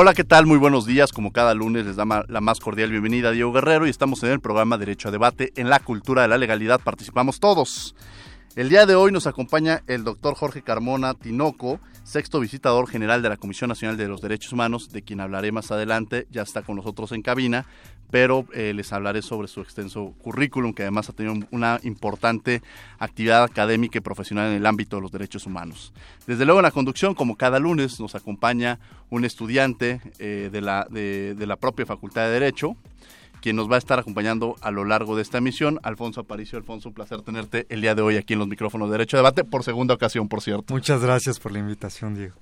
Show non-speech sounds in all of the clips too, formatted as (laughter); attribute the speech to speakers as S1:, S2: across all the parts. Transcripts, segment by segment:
S1: Hola, ¿qué tal? Muy buenos días. Como cada lunes les da la más cordial bienvenida a Diego Guerrero y estamos en el programa Derecho a Debate. En la cultura de la legalidad participamos todos. El día de hoy nos acompaña el doctor Jorge Carmona Tinoco, sexto visitador general de la Comisión Nacional de los Derechos Humanos, de quien hablaré más adelante, ya está con nosotros en cabina, pero eh, les hablaré sobre su extenso currículum, que además ha tenido una importante actividad académica y profesional en el ámbito de los derechos humanos. Desde luego en la conducción, como cada lunes, nos acompaña un estudiante eh, de, la, de la propia Facultad de Derecho, quien nos va a estar acompañando a lo largo de esta emisión. Alfonso Aparicio, Alfonso, un placer tenerte el día de hoy aquí en los micrófonos de Derecho a Debate, por segunda ocasión, por cierto.
S2: Muchas gracias por la invitación, Diego.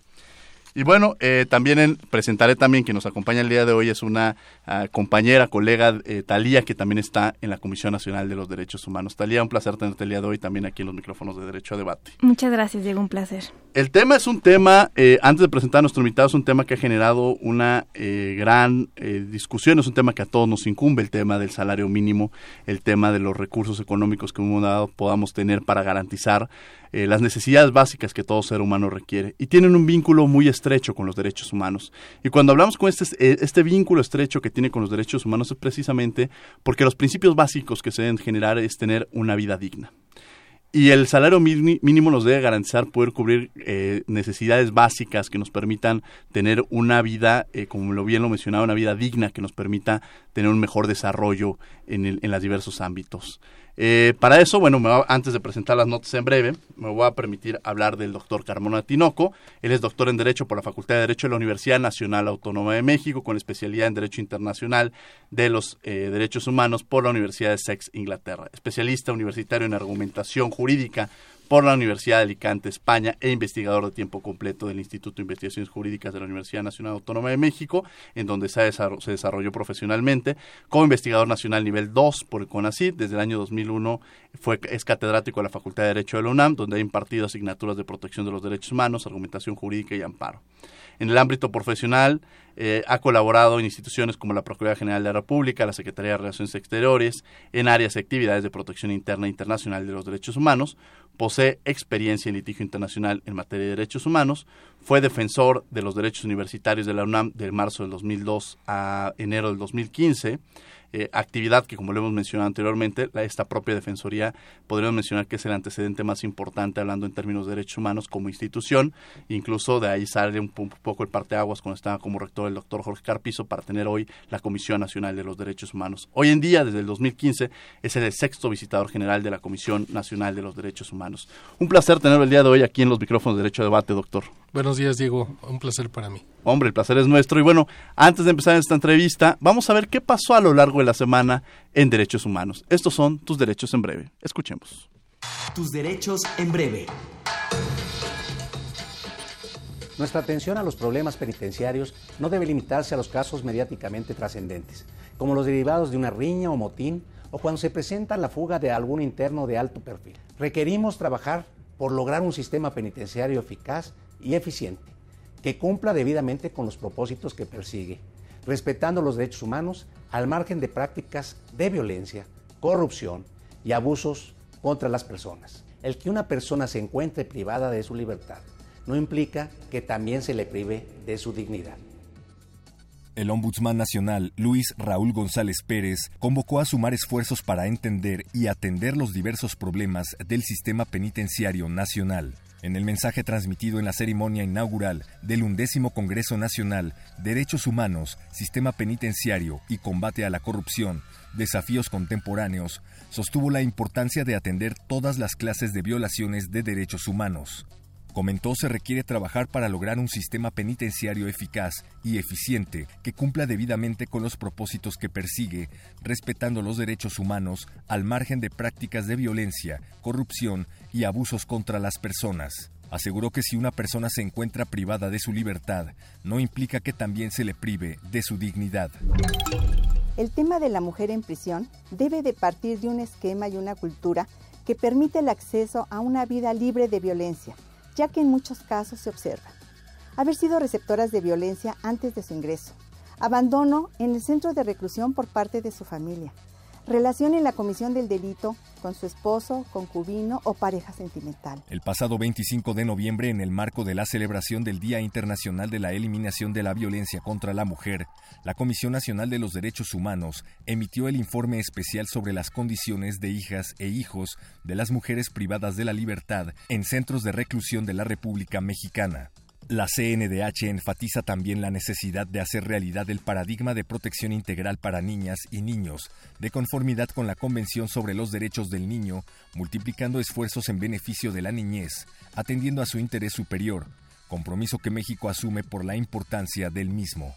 S1: Y bueno, eh, también presentaré también que nos acompaña el día de hoy es una ah, compañera, colega eh, Talía, que también está en la Comisión Nacional de los Derechos Humanos. Talía, un placer tenerte el día de hoy también aquí en los micrófonos de Derecho a Debate.
S3: Muchas gracias, Diego, un placer.
S1: El tema es un tema, eh, antes de presentar a nuestro invitado, es un tema que ha generado una gran discusión, es un tema que a todos nos incumbe, el tema del salario mínimo, el tema de los recursos económicos que un dado podamos tener para garantizar eh, las necesidades básicas que todo ser humano requiere y tienen un vínculo muy estrecho con los derechos humanos. Y cuando hablamos con este, eh, este vínculo estrecho que tiene con los derechos humanos es precisamente porque los principios básicos que se deben generar es tener una vida digna. Y el salario mínimo nos debe garantizar poder cubrir eh, necesidades básicas que nos permitan tener una vida, como lo bien lo mencionaba, una vida digna que nos permita tener un mejor desarrollo en, el, en los diversos ámbitos. Eh, para eso, bueno, antes de presentar las notas en breve, me voy a permitir hablar del doctor Carmona Tinoco. Él es doctor en Derecho por la Facultad de Derecho de la Universidad Nacional Autónoma de México, con especialidad en Derecho Internacional de los eh, Derechos Humanos por la Universidad de Sex, Inglaterra. Especialista universitario en argumentación jurídica por la Universidad de Alicante, España, e investigador de tiempo completo del Instituto de Investigaciones Jurídicas de la Universidad Nacional Autónoma de México, en donde se, desarrolló profesionalmente como investigador nacional nivel 2 por el CONACYT. Desde el año 2001 fue, es catedrático de la Facultad de Derecho de la UNAM, donde ha impartido asignaturas de protección de los derechos humanos, argumentación jurídica y amparo. En el ámbito profesional, eh, ha colaborado en instituciones como la Procuraduría General de la República, la Secretaría de Relaciones Exteriores, en áreas y actividades de protección interna e internacional de los derechos humanos, posee experiencia en litigio internacional en materia de derechos humanos, fue defensor de los derechos universitarios de la UNAM de marzo del 2002 a enero del 2015, eh, actividad que, como lo hemos mencionado anteriormente, esta propia Defensoría podríamos mencionar que es el antecedente más importante hablando en términos de derechos humanos como institución. Incluso de ahí sale un, poco el parteaguas cuando estaba como rector el doctor Jorge Carpizo para tener hoy la Comisión Nacional de los Derechos Humanos. Hoy en día, desde el 2015, es el sexto visitador general de la Comisión Nacional de los Derechos Humanos. Un placer tenerlo el día de hoy aquí en los micrófonos de Derecho a Debate, doctor.
S4: Buenos días, Diego. Un placer para mí.
S1: Hombre, el placer es nuestro. Y bueno, antes de empezar esta entrevista, vamos a ver qué pasó a lo largo de la semana en derechos humanos. Estos son tus derechos en breve. Escuchemos.
S5: Tus derechos en breve.
S6: Nuestra atención a los problemas penitenciarios no debe limitarse a los casos mediáticamente trascendentes, como los derivados de una riña o motín o cuando se presenta la fuga de algún interno de alto perfil. Requerimos trabajar por lograr un sistema penitenciario eficaz y eficiente, que cumpla debidamente con los propósitos que persigue, respetando los derechos humanos al margen de prácticas de violencia, corrupción y abusos contra las personas. El que una persona se encuentre privada de su libertad no implica que también se le prive de su dignidad.
S5: El ombudsman nacional, Luis Raúl González Pérez, convocó a sumar esfuerzos para entender y atender los diversos problemas del sistema penitenciario nacional. En el mensaje transmitido en la ceremonia inaugural del undécimo Congreso Nacional Derechos Humanos, Sistema Penitenciario y Combate a la Corrupción, Desafíos Contemporáneos, sostuvo la importancia de atender todas las clases de violaciones de derechos humanos. Comentó se requiere trabajar para lograr un sistema penitenciario eficaz y eficiente que cumpla debidamente con los propósitos que persigue, respetando los derechos humanos al margen de prácticas de violencia, corrupción y abusos contra las personas. Aseguró que si una persona se encuentra privada de su libertad, no implica que también se le prive de su dignidad.
S3: El tema de la mujer en prisión debe de partir de un esquema y una cultura que permite el acceso a una vida libre de violencia, ya que en muchos casos se observa haber sido receptoras de violencia antes de su ingreso, abandono en el centro de reclusión por parte de su familia, relación en la comisión del delito con su esposo, concubino o pareja sentimental.
S5: El pasado 25 de noviembre, en el marco de la celebración del Día Internacional de la Eliminación de la Violencia contra la Mujer, la Comisión Nacional de los Derechos Humanos emitió el informe especial sobre las condiciones de hijas e hijos de las mujeres privadas de la libertad en centros de reclusión de la República Mexicana. La CNDH enfatiza también la necesidad de hacer realidad el paradigma de protección integral para niñas y niños, de conformidad con la Convención sobre los Derechos del Niño, multiplicando esfuerzos en beneficio de la niñez, atendiendo a su interés superior, compromiso que México asume por la importancia del mismo.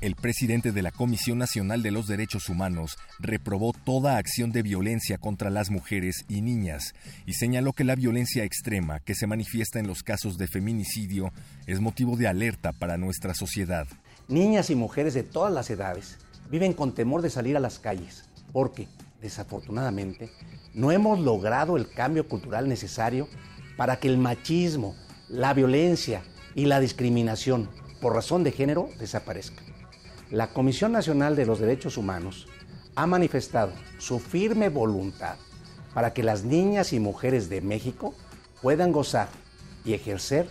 S5: El presidente de la Comisión Nacional de los Derechos Humanos reprobó toda acción de violencia contra las mujeres y niñas y señaló que la violencia extrema que se manifiesta en los casos de feminicidio es motivo de alerta para nuestra sociedad.
S6: Niñas y mujeres de todas las edades viven con temor de salir a las calles porque, desafortunadamente, no hemos logrado el cambio cultural necesario para que el machismo, la violencia y la discriminación por razón de género desaparezcan la Comisión Nacional de los Derechos Humanos ha manifestado su firme voluntad para que las niñas y mujeres de México puedan gozar y ejercer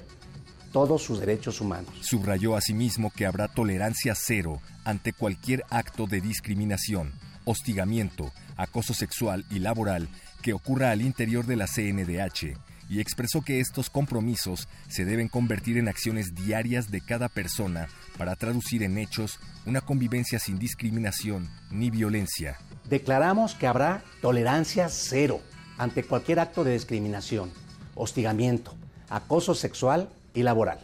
S6: todos sus derechos humanos.
S5: Subrayó asimismo que habrá tolerancia cero ante cualquier acto de discriminación, hostigamiento, acoso sexual y laboral que ocurra al interior de la CNDH y expresó que estos compromisos se deben convertir en acciones diarias de cada persona para traducir en hechos una convivencia sin discriminación ni violencia.
S6: Declaramos que habrá tolerancia cero ante cualquier acto de discriminación, hostigamiento, acoso sexual y laboral.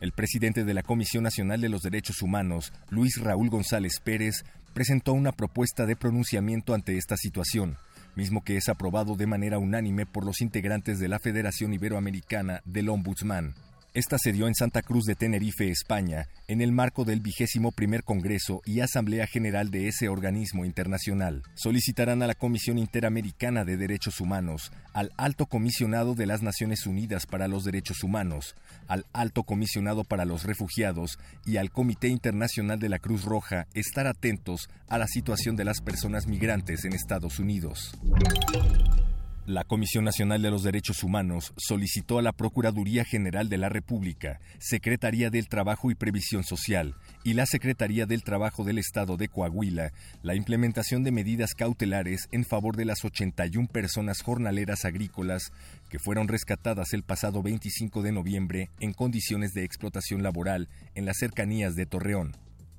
S5: El presidente de la Comisión Nacional de los Derechos Humanos, Luis Raúl González Pérez, presentó una propuesta de pronunciamiento ante esta situación mismo que es aprobado de manera unánime por los integrantes de la Federación Iberoamericana del Ombudsman. Esta se dio en Santa Cruz de Tenerife, España, en el marco del vigésimo primer Congreso y Asamblea General de ese organismo internacional. Solicitarán a la Comisión Interamericana de Derechos Humanos, al Alto Comisionado de las Naciones Unidas para los Derechos Humanos, al Alto Comisionado para los Refugiados y al Comité Internacional de la Cruz Roja estar atentos a la situación de las personas migrantes en Estados Unidos. La Comisión Nacional de los Derechos Humanos solicitó a la Procuraduría General de la República, Secretaría del Trabajo y Previsión Social y la Secretaría del Trabajo del Estado de Coahuila la implementación de medidas cautelares en favor de las 81 personas jornaleras agrícolas que fueron rescatadas el pasado 25 de noviembre en condiciones de explotación laboral en las cercanías de Torreón.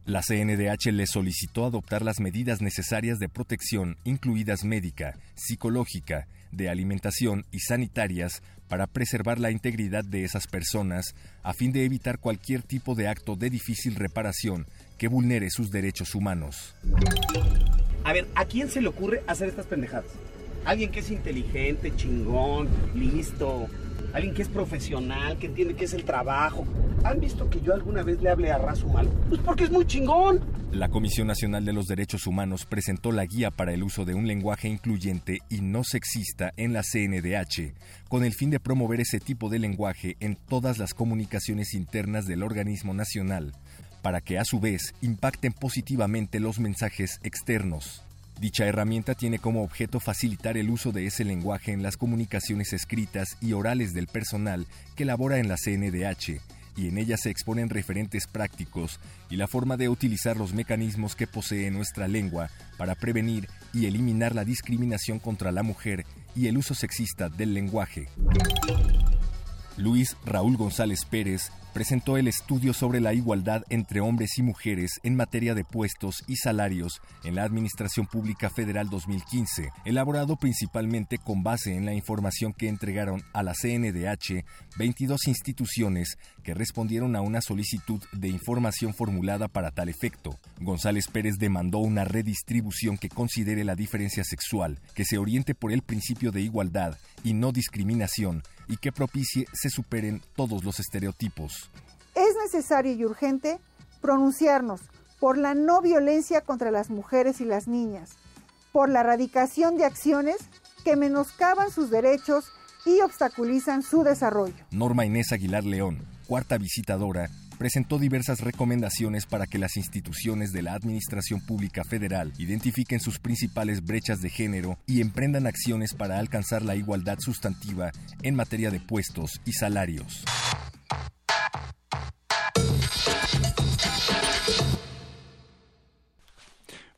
S5: La CNDH le solicitó adoptar las medidas necesarias de protección, incluidas médica, psicológica, de alimentación y sanitarias, para preservar la integridad de esas personas, a fin de evitar cualquier tipo de acto de difícil reparación que vulnere sus derechos humanos.
S7: A ver, ¿a quién se le ocurre hacer estas pendejadas? Alguien que es inteligente, chingón, listo, alguien que es profesional, que entiende qué es el trabajo. ¿Han visto que yo alguna vez le hable a Razo mal? Pues porque es muy chingón.
S5: La Comisión Nacional de los Derechos Humanos presentó la guía para el uso de un lenguaje incluyente y no sexista en la CNDH, con el fin de promover ese tipo de lenguaje en todas las comunicaciones internas del organismo nacional, para que a su vez impacten positivamente los mensajes externos. Dicha herramienta tiene como objeto facilitar el uso de ese lenguaje en las comunicaciones escritas y orales del personal que labora en la CNDH, y en ella se exponen referentes prácticos y la forma de utilizar los mecanismos que posee nuestra lengua para prevenir y eliminar la discriminación contra la mujer y el uso sexista del lenguaje. Luis Raúl González Pérez presentó el estudio sobre la igualdad entre hombres y mujeres en materia de puestos y salarios en la Administración Pública Federal 2015, elaborado principalmente con base en la información que entregaron a la CNDH 22 instituciones que respondieron a una solicitud de información formulada para tal efecto. González Pérez demandó una redistribución que considere la diferencia sexual, que se oriente por el principio de igualdad y no discriminación y que propicie se superen todos los estereotipos.
S8: Es necesario y urgente pronunciarnos por la no violencia contra las mujeres y las niñas, por la erradicación de acciones que menoscaban sus derechos y obstaculizan su desarrollo.
S5: Norma Inés Aguilar León, cuarta visitadora, presentó diversas recomendaciones para que las instituciones de la Administración Pública Federal identifiquen sus principales brechas de género y emprendan acciones para alcanzar la igualdad sustantiva en materia de puestos y salarios.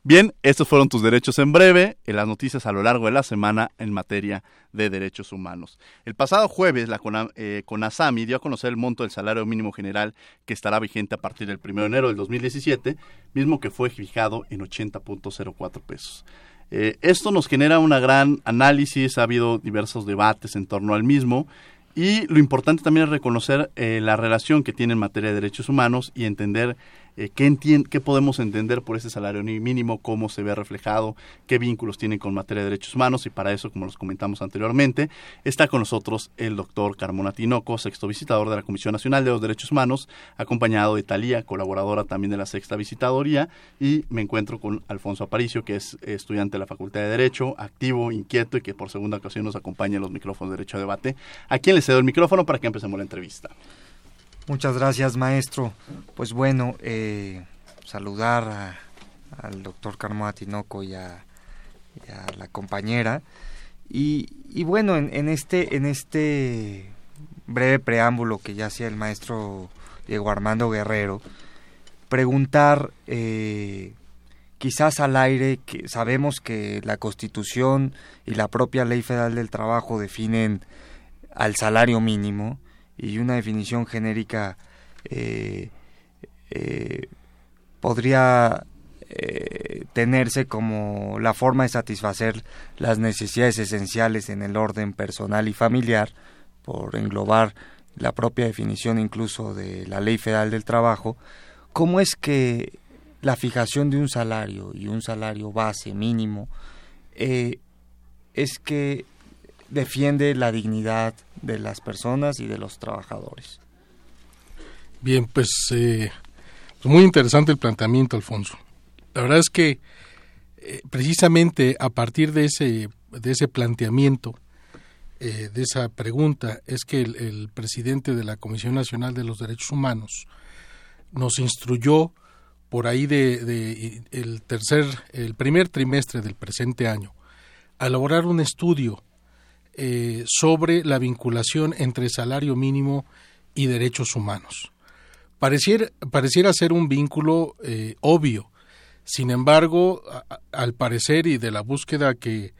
S1: Bien, estos fueron tus derechos en breve, en las noticias a lo largo de la semana en materia de derechos humanos. El pasado jueves, la eh, CONASAMI dio a conocer el monto del salario mínimo general que estará vigente a partir del 1 de enero del 2017, mismo que fue fijado en 80.04 pesos. Eh, esto nos genera una gran análisis, ha habido diversos debates en torno al mismo y lo importante también es reconocer eh, la relación que tiene en materia de derechos humanos y entender eh, ¿qué, podemos entender por ese salario mínimo, cómo se ve reflejado, qué vínculos tiene con materia de derechos humanos y para eso, como los comentamos anteriormente, está con nosotros el doctor Carmona Tinoco, sexto visitador de la Comisión Nacional de los Derechos Humanos, acompañado de Talía, colaboradora también de la sexta visitadoría, y me encuentro con Alfonso Aparicio, que es estudiante de la Facultad de Derecho, activo, inquieto y que por segunda ocasión nos acompaña en los micrófonos de Derecho a Debate. ¿A quién le cedo el micrófono para que empecemos la entrevista?
S2: Muchas gracias, maestro. Pues bueno, eh, saludar al doctor Carmo Tinoco y a, la compañera. Y, bueno, en, este, en este breve preámbulo que ya hacía el maestro Diego Armando Guerrero, preguntar eh, quizás al aire que sabemos que la Constitución y la propia Ley Federal del Trabajo definen al salario mínimo, y una definición genérica eh, eh, podría eh, tenerse como la forma de satisfacer las necesidades esenciales en el orden personal y familiar, por englobar la propia definición incluso de la Ley Federal del Trabajo, ¿cómo es que la fijación de un salario y un salario base mínimo es que defiende la dignidad de las personas y de los trabajadores.
S4: Bien, pues, eh, pues muy interesante el planteamiento, Alfonso. La verdad es que eh, precisamente a partir de ese, de ese planteamiento, eh, de esa pregunta, es que el, presidente de la Comisión Nacional de los Derechos Humanos nos instruyó por ahí de, de, el tercer, el primer trimestre del presente año, a elaborar un estudio eh, sobre la vinculación entre salario mínimo y derechos humanos. Pareciera, pareciera ser un vínculo eh, obvio, sin embargo, al parecer y de la búsqueda que,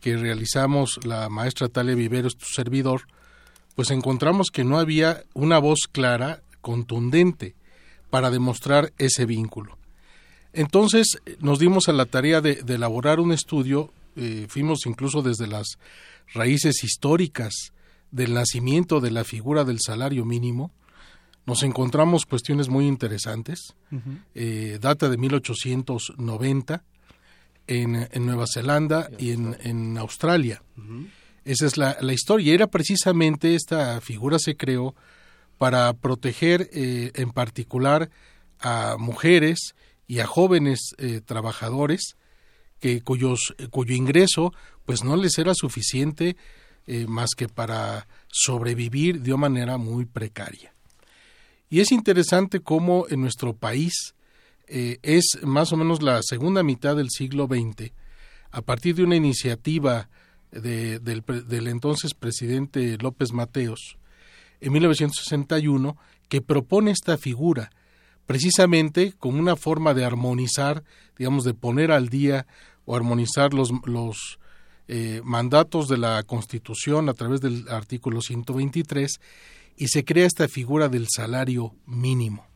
S4: que realizamos la maestra Talia Viveros, tu servidor, pues encontramos que no había una voz clara, contundente, para demostrar ese vínculo. Entonces nos dimos a la tarea de, elaborar un estudio, eh, fuimos incluso desde las raíces históricas del nacimiento de la figura del salario mínimo, nos encontramos cuestiones muy interesantes. Eh, data de 1890 en, en Nueva Zelanda y en, Australia. Esa es la, la, historia. Era precisamente esta figura se creó para proteger eh, en particular a mujeres y a jóvenes eh, trabajadores que cuyos, cuyo ingreso pues no les era suficiente eh, más que para sobrevivir de una manera muy precaria. Y es interesante cómo en nuestro país eh, es más o menos la segunda mitad del siglo XX, a partir de una iniciativa del, del entonces presidente López Mateos, en 1961, que propone esta figura, precisamente como una forma de armonizar, digamos, de poner al día o armonizar los, los eh, mandatos de la Constitución a través del artículo 123 y se crea esta figura del salario mínimo.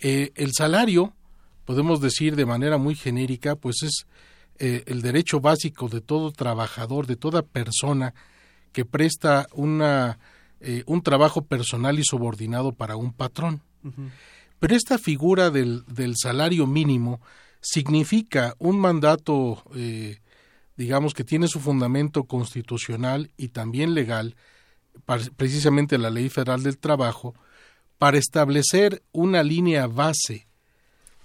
S4: Eh, el salario, podemos decir de manera muy genérica, pues es eh, el derecho básico de todo trabajador, de toda persona que presta una, un trabajo personal y subordinado para un patrón. Pero esta figura del, del, salario mínimo significa un mandato digamos que tiene su fundamento constitucional y también legal, precisamente la Ley Federal del Trabajo, para establecer una línea base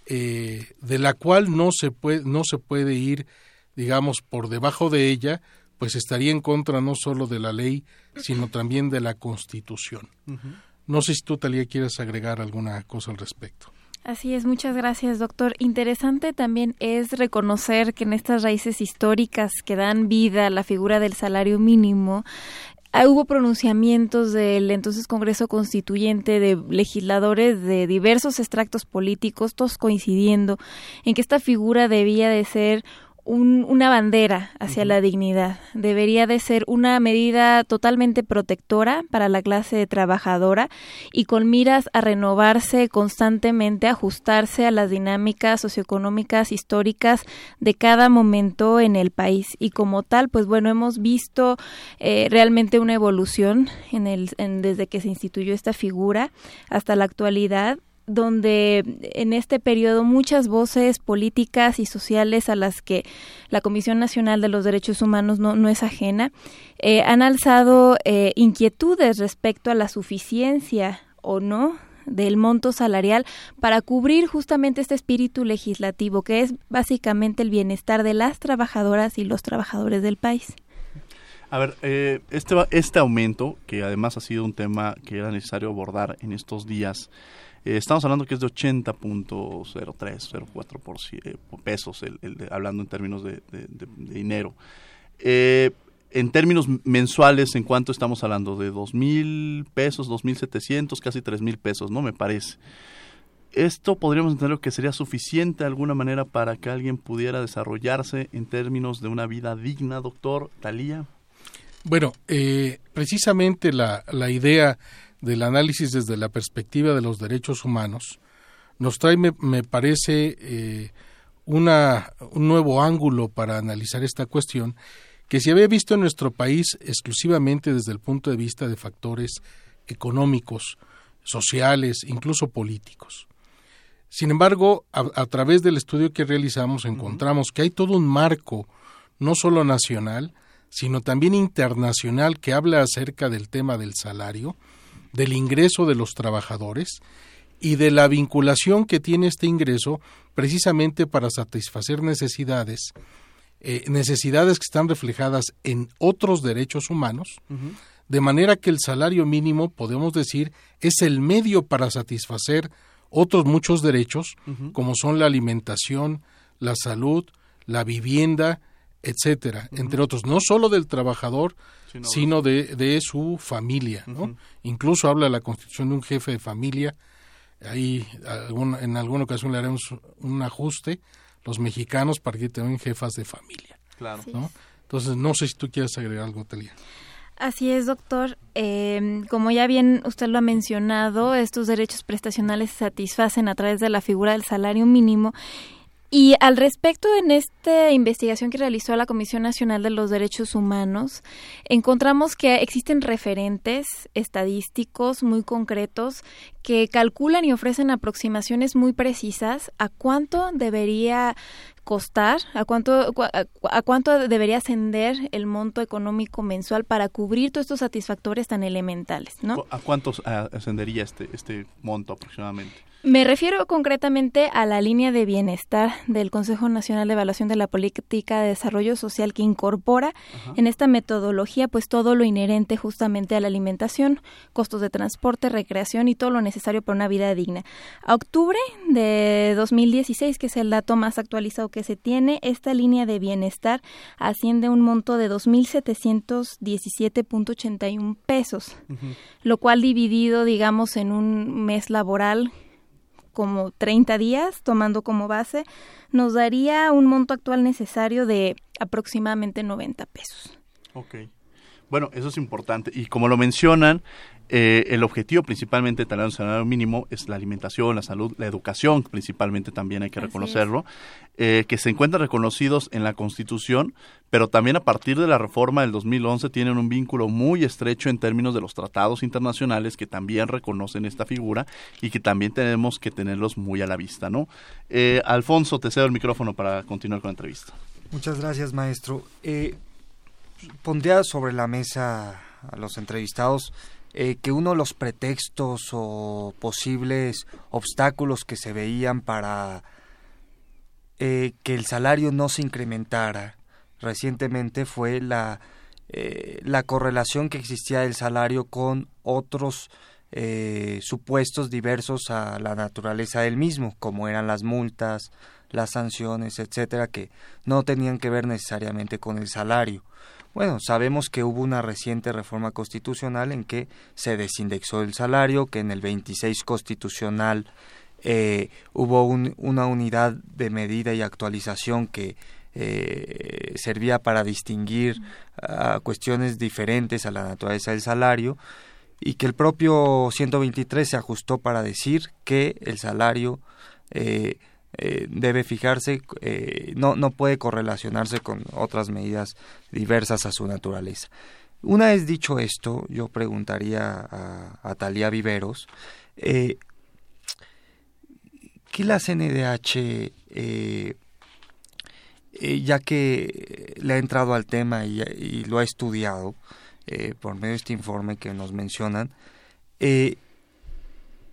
S4: eh, de la cual no se, puede, no se puede ir, digamos, por debajo de ella, pues estaría en contra no solo de la ley, sino también de la Constitución. No sé si tú, Talía, quieres agregar alguna cosa al respecto.
S9: Así es, muchas gracias, doctor. Interesante también es reconocer que en estas raíces históricas que dan vida a la figura del salario mínimo, ah, hubo pronunciamientos del entonces Congreso Constituyente de legisladores de diversos extractos políticos, todos coincidiendo en que esta figura debía de ser una bandera hacia la dignidad. Debería de ser una medida totalmente protectora para la clase trabajadora y con miras a renovarse constantemente, ajustarse a las dinámicas socioeconómicas históricas de cada momento en el país. Y como tal, pues bueno, hemos visto eh, realmente una evolución en el, desde que se instituyó esta figura hasta la actualidad donde en este periodo muchas voces políticas y sociales a las que la Comisión Nacional de los Derechos Humanos no, no es ajena, eh, han alzado eh, inquietudes respecto a la suficiencia o no del monto salarial para cubrir justamente este espíritu legislativo que es básicamente el bienestar de las trabajadoras y los trabajadores del país.
S1: A ver, eh, este, este aumento, que además ha sido un tema que era necesario abordar en estos días, eh, estamos hablando que es de 80.03, 04 por, eh, pesos, el, hablando en términos de, dinero. Eh, en términos mensuales, ¿en cuánto estamos hablando? De 2.000 pesos, 2.700, casi 3.000 pesos, ¿no? Me parece. ¿Esto podríamos entender que sería suficiente de alguna manera para que alguien pudiera desarrollarse en términos de una vida digna, doctor Talía?
S4: Bueno, precisamente la, la idea del análisis desde la perspectiva de los derechos humanos, nos trae, me, parece, eh, una, un nuevo ángulo para analizar esta cuestión que se había visto en nuestro país exclusivamente desde el punto de vista de factores económicos, sociales, incluso políticos. Sin embargo, a, través del estudio que realizamos encontramos que hay todo un marco, no solo nacional, sino también internacional, que habla acerca del tema del salario, del ingreso de los trabajadores y de la vinculación que tiene este ingreso precisamente para satisfacer necesidades, eh, necesidades que están reflejadas en otros derechos humanos, de manera que el salario mínimo, podemos decir, es el medio para satisfacer otros muchos derechos, como son la alimentación, la salud, la vivienda, etcétera, entre otros, no solo del trabajador, sino, de, de, su familia. ¿no? Incluso habla la constitución de un jefe de familia. Ahí en alguna ocasión le haremos un ajuste los mexicanos para que tengan jefas de familia. Claro. ¿no? Entonces, no sé si tú quieres agregar algo, Talia.
S9: Así es, doctor. Eh, como ya bien usted lo ha mencionado, estos derechos prestacionales se satisfacen a través de la figura del salario mínimo y al respecto, en esta investigación que realizó la Comisión Nacional de los Derechos Humanos, encontramos que existen referentes estadísticos muy concretos que calculan y ofrecen aproximaciones muy precisas a cuánto debería costar, a cuánto, a, cuánto debería ascender el monto económico mensual para cubrir todos estos satisfactores tan elementales, ¿no?
S1: ¿A cuánto ascendería este, este monto aproximadamente?
S9: Me refiero concretamente a la línea de bienestar del Consejo Nacional de Evaluación de la Política de Desarrollo Social que incorpora en esta metodología pues todo lo inherente justamente a la alimentación, costos de transporte, recreación y todo lo necesario para una vida digna. A octubre de 2016, que es el dato más actualizado que se tiene, esta línea de bienestar asciende a un monto de 2.717.81 pesos, lo cual dividido digamos en un mes laboral como 30 días, tomando como base, nos daría un monto actual necesario de aproximadamente 90 pesos.
S1: Ok. Bueno, eso es importante. Y como lo mencionan, eh, el objetivo principalmente del salario mínimo es la alimentación, la salud, la educación, principalmente también hay que reconocerlo, eh, que se encuentran reconocidos en la Constitución, pero también a partir de la reforma del 2011 tienen un vínculo muy estrecho en términos de los tratados internacionales que también reconocen esta figura y que también tenemos que tenerlos muy a la vista, ¿no? Eh, Alfonso, te cedo el micrófono para continuar con la entrevista.
S2: Muchas gracias, maestro. pondría sobre la mesa a los entrevistados eh, que uno de los pretextos o posibles obstáculos que se veían para eh, que el salario no se incrementara recientemente fue la, eh, la correlación que existía del salario con otros supuestos diversos a la naturaleza del mismo, como eran las multas, las sanciones, etcétera, que no tenían que ver necesariamente con el salario. Bueno, sabemos que hubo una reciente reforma constitucional en que se desindexó el salario, que en el 26 constitucional eh, hubo una unidad de medida y actualización que eh, servía para distinguir cuestiones diferentes a la naturaleza del salario y que el propio 123 se ajustó para decir que el salario eh, eh, debe fijarse, eh, no, no puede correlacionarse con otras medidas diversas a su naturaleza. Una vez dicho esto, yo preguntaría a, a Talía Viveros, eh, ¿qué la CNDH, ya que le ha entrado al tema y lo ha estudiado por medio de este informe que nos mencionan,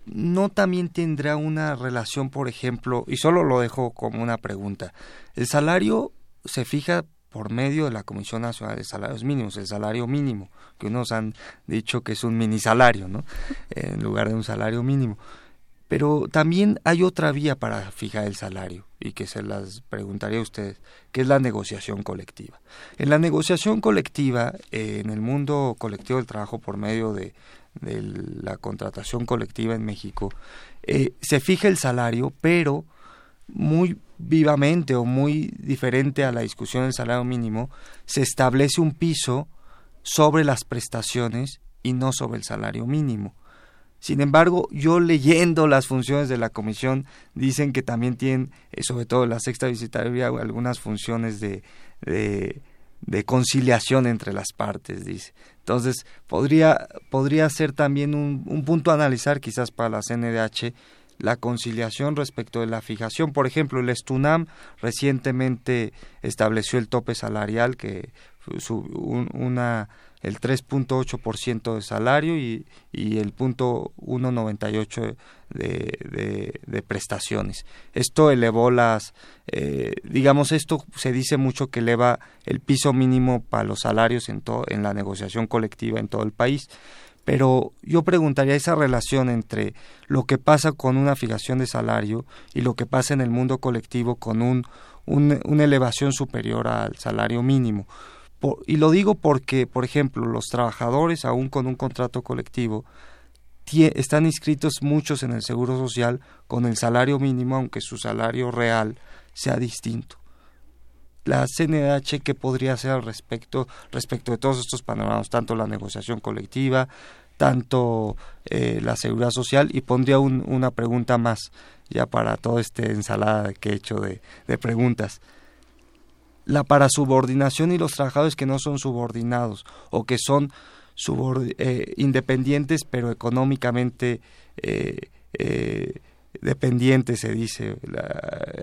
S2: no también tendrá una relación, por ejemplo, y solo lo dejo como una pregunta, el salario se fija por medio de la Comisión Nacional de Salarios Mínimos, el salario mínimo, que unos han dicho que es un mini salario, ¿no? (laughs) En lugar de un salario mínimo. Pero también hay otra vía para fijar el salario y que se las preguntaría a ustedes, que es la negociación colectiva. En la negociación colectiva, eh, en el mundo colectivo del trabajo por medio de de la contratación colectiva en México, eh, se fija el salario, pero muy vivamente o muy diferente a la discusión del salario mínimo, se establece un piso sobre las prestaciones y no sobre el salario mínimo. Sin embargo, yo leyendo las funciones de la comisión, dicen que también tienen, eh, sobre todo la sexta visitaría, algunas funciones de, de, de conciliación entre las partes, dice. Entonces, podría, podría ser también un, un punto a analizar quizás para la CNDH la conciliación respecto de la fijación. Por ejemplo, el Estunam recientemente estableció el tope salarial que su, una el 3.8% de salario y, y el punto 1.98 de, de, de, prestaciones. Esto elevó las, eh, digamos, esto se dice mucho que eleva el piso mínimo para los salarios en, todo, en la negociación colectiva en todo el país. Pero yo preguntaría esa relación entre lo que pasa con una fijación de salario y lo que pasa en el mundo colectivo con un, un una elevación superior al salario mínimo y lo digo porque, por ejemplo, los trabajadores, aún con un contrato colectivo, están inscritos muchos en el Seguro Social con el salario mínimo, aunque su salario real sea distinto. La CNH, ¿qué podría hacer al respecto, respecto de todos estos panoramas, tanto la negociación colectiva, tanto eh, la seguridad social? Y pondría una pregunta más, ya para toda esta ensalada que he hecho de preguntas la parasubordinación y los trabajadores que no son subordinados o que son eh, independientes pero económicamente eh, eh, dependientes, se dice,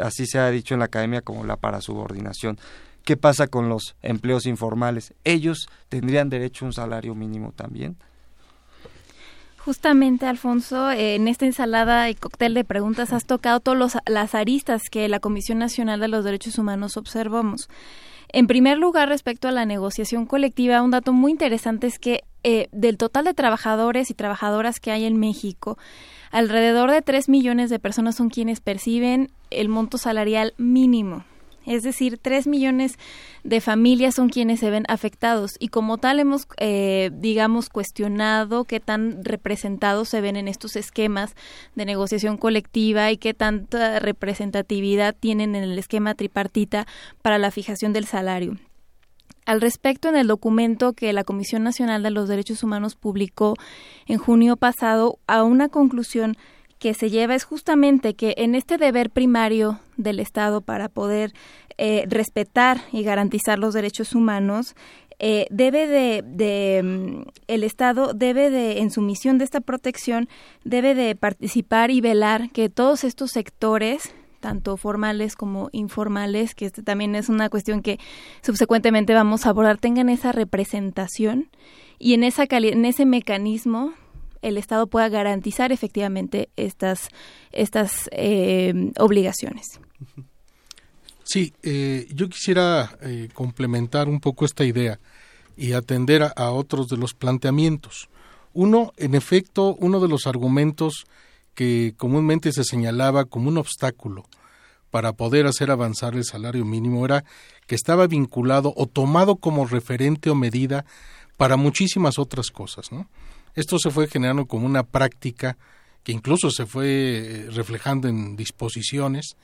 S2: así se ha dicho en la academia como la parasubordinación. ¿Qué pasa con los empleos informales? ¿Ellos tendrían derecho a un salario mínimo también?
S9: Justamente, Alfonso, en esta ensalada y cóctel de preguntas has tocado todas las aristas que la Comisión Nacional de los Derechos Humanos observamos. En primer lugar, respecto a la negociación colectiva, un dato muy interesante es que eh, del total de trabajadores y trabajadoras que hay en México, alrededor de 3 millones de personas son quienes perciben el monto salarial mínimo. Es decir, tres millones de familias son quienes se ven afectados y como tal hemos, eh, digamos, cuestionado qué tan representados se ven en estos esquemas de negociación colectiva y qué tanta representatividad tienen en el esquema tripartita para la fijación del salario. Al respecto, en el documento que la Comisión Nacional de los Derechos Humanos publicó en junio pasado, a una conclusión que se lleva es justamente que en este deber primario del Estado para poder eh, respetar y garantizar los derechos humanos, eh, debe de, mm, el Estado debe de, en su misión de esta protección, debe de participar y velar que todos estos sectores tanto formales como informales, que este también es una cuestión que subsecuentemente vamos a abordar, tengan esa representación y en, esa en ese mecanismo el Estado pueda garantizar efectivamente estas, estas eh, obligaciones.
S4: Sí, eh, yo quisiera eh, complementar un poco esta idea y atender a, otros de los planteamientos. Uno, en efecto, uno de los argumentos que comúnmente se señalaba como un obstáculo para poder hacer avanzar el salario mínimo era que estaba vinculado o tomado como referente o medida para muchísimas otras cosas, ¿no? Esto se fue generando como una práctica que incluso se fue eh, reflejando en disposiciones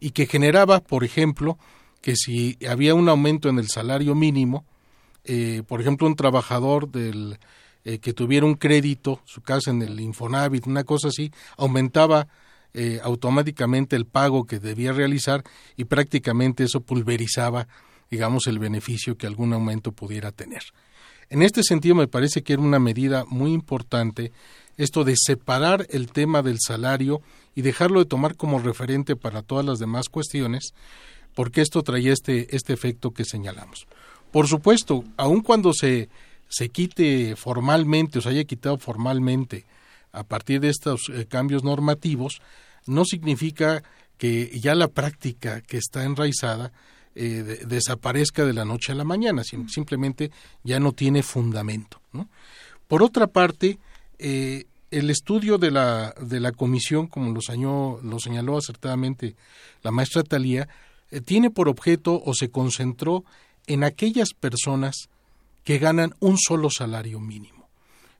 S4: y que generaba, por ejemplo, que si había un aumento en el salario mínimo, eh, por ejemplo, un trabajador del eh, que tuviera un crédito, su casa en el Infonavit, una cosa así, aumentaba automáticamente el pago que debía realizar y prácticamente eso pulverizaba, digamos, el beneficio que algún aumento pudiera tener. En este sentido me parece que era una medida muy importante esto de separar el tema del salario y dejarlo de tomar como referente para todas las demás cuestiones, porque esto traía este, este efecto que señalamos. Por supuesto, aun cuando se, se quite formalmente o se haya quitado formalmente a partir de estos eh, cambios normativos, no significa que ya la práctica que está enraizada eh, desaparezca de la noche a la mañana, sino simplemente ya no tiene fundamento. Por otra parte, eh, el estudio de la, de la comisión, como lo, señaló, lo señaló acertadamente la maestra Talía, eh, tiene por objeto o se concentró en aquellas personas que ganan un solo salario mínimo.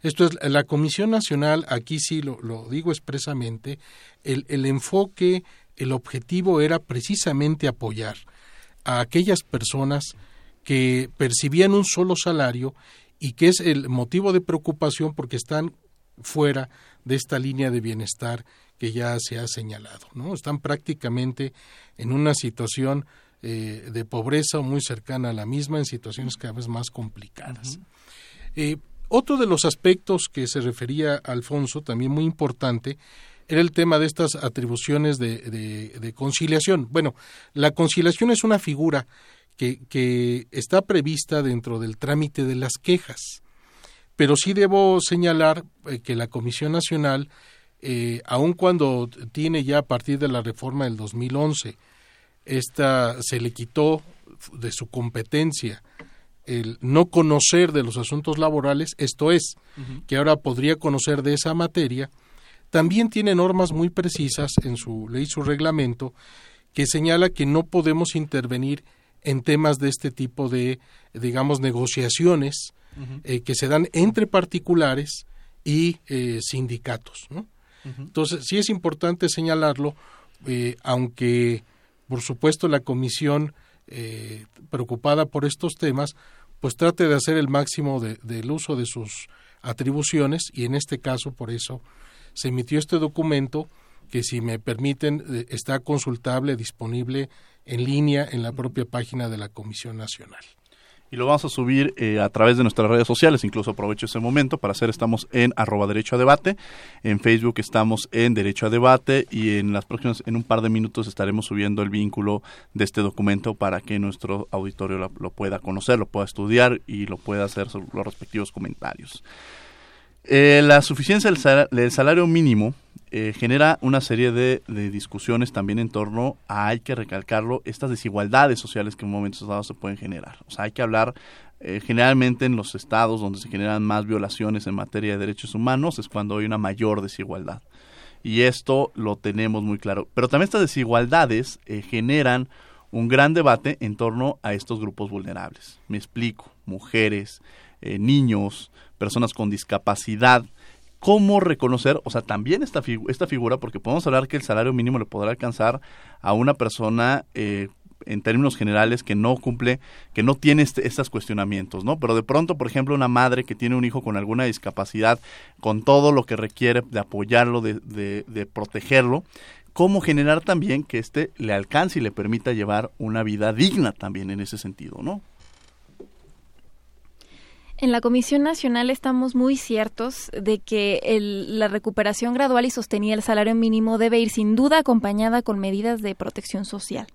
S4: Esto es, la Comisión Nacional, aquí sí lo, lo digo expresamente, el, el enfoque, el objetivo era precisamente apoyar a aquellas personas que percibían un solo salario y que es el motivo de preocupación porque están fuera de esta línea de bienestar que ya se ha señalado, ¿no? Están prácticamente en una situación eh, de pobreza muy cercana a la misma, en situaciones cada vez más complicadas. Eh, otro de los aspectos que se refería Alfonso, también muy importante, era el tema de estas atribuciones de, de, conciliación. Bueno, la conciliación es una figura que, que, está prevista dentro del trámite de las quejas, pero sí debo señalar eh, que la Comisión Nacional, eh, aun cuando tiene ya a partir de la reforma del 2011, esta se le quitó de su competencia el no conocer de los asuntos laborales, esto es, que ahora podría conocer de esa materia, también tiene normas muy precisas en su ley, su reglamento, que señala que no podemos intervenir en temas de este tipo de, digamos, negociaciones eh, que se dan entre particulares y eh, sindicatos. Entonces, sí es importante señalarlo, eh, aunque, por supuesto, la comisión preocupada por estos temas, pues trate de hacer el máximo del uso de sus atribuciones y en este caso, por eso, se emitió este documento que si me permiten eh, está consultable, disponible en línea en la propia página de la Comisión Nacional.
S1: Y lo vamos a subir eh, a través de nuestras redes sociales, incluso aprovecho ese momento para hacer, estamos en arroba derecho a debate, en Facebook estamos en derecho a debate y en las próximas, en un par de minutos estaremos subiendo el vínculo de este documento para que nuestro auditorio lo, lo pueda conocer, lo pueda estudiar y lo pueda hacer los respectivos comentarios. Eh, la suficiencia del salario, mínimo eh, genera una serie de, discusiones también en torno a, hay que recalcarlo, estas desigualdades sociales que en momentos dados se pueden generar. O sea, hay que hablar eh, generalmente en los estados donde se generan más violaciones en materia de derechos humanos es cuando hay una mayor desigualdad. Y esto lo tenemos muy claro. Pero también estas desigualdades generan un gran debate en torno a estos grupos vulnerables. Me explico, mujeres, eh, niños, personas con discapacidad, cómo reconocer, o sea, también esta, esta figura, porque podemos hablar que el salario mínimo le podrá alcanzar a una persona eh, en términos generales que no cumple, que no tiene este, estos cuestionamientos, ¿no? Pero de pronto, por ejemplo, una madre que tiene un hijo con alguna discapacidad, con todo lo que requiere de apoyarlo, de, de, de protegerlo, cómo generar también que éste le alcance y le permita llevar una vida digna también en ese sentido, ¿no?
S9: En la Comisión Nacional estamos muy ciertos de que la recuperación gradual y sostenida del salario mínimo debe ir sin duda acompañada con medidas de protección social.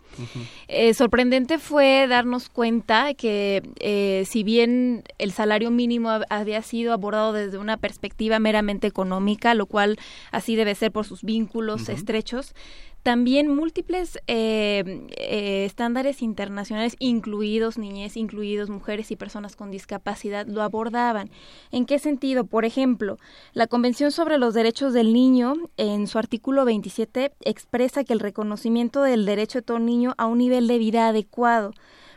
S9: Eh, sorprendente fue darnos cuenta que eh, si bien el salario mínimo había sido abordado desde una perspectiva meramente económica, lo cual así debe ser por sus vínculos estrechos, también múltiples eh, eh, estándares internacionales, incluidos niñez, incluidos mujeres y personas con discapacidad, lo abordaban. ¿En qué sentido? Por ejemplo, la Convención sobre los Derechos del Niño, en su artículo 27, expresa que el reconocimiento del derecho de todo niño a un nivel de vida adecuado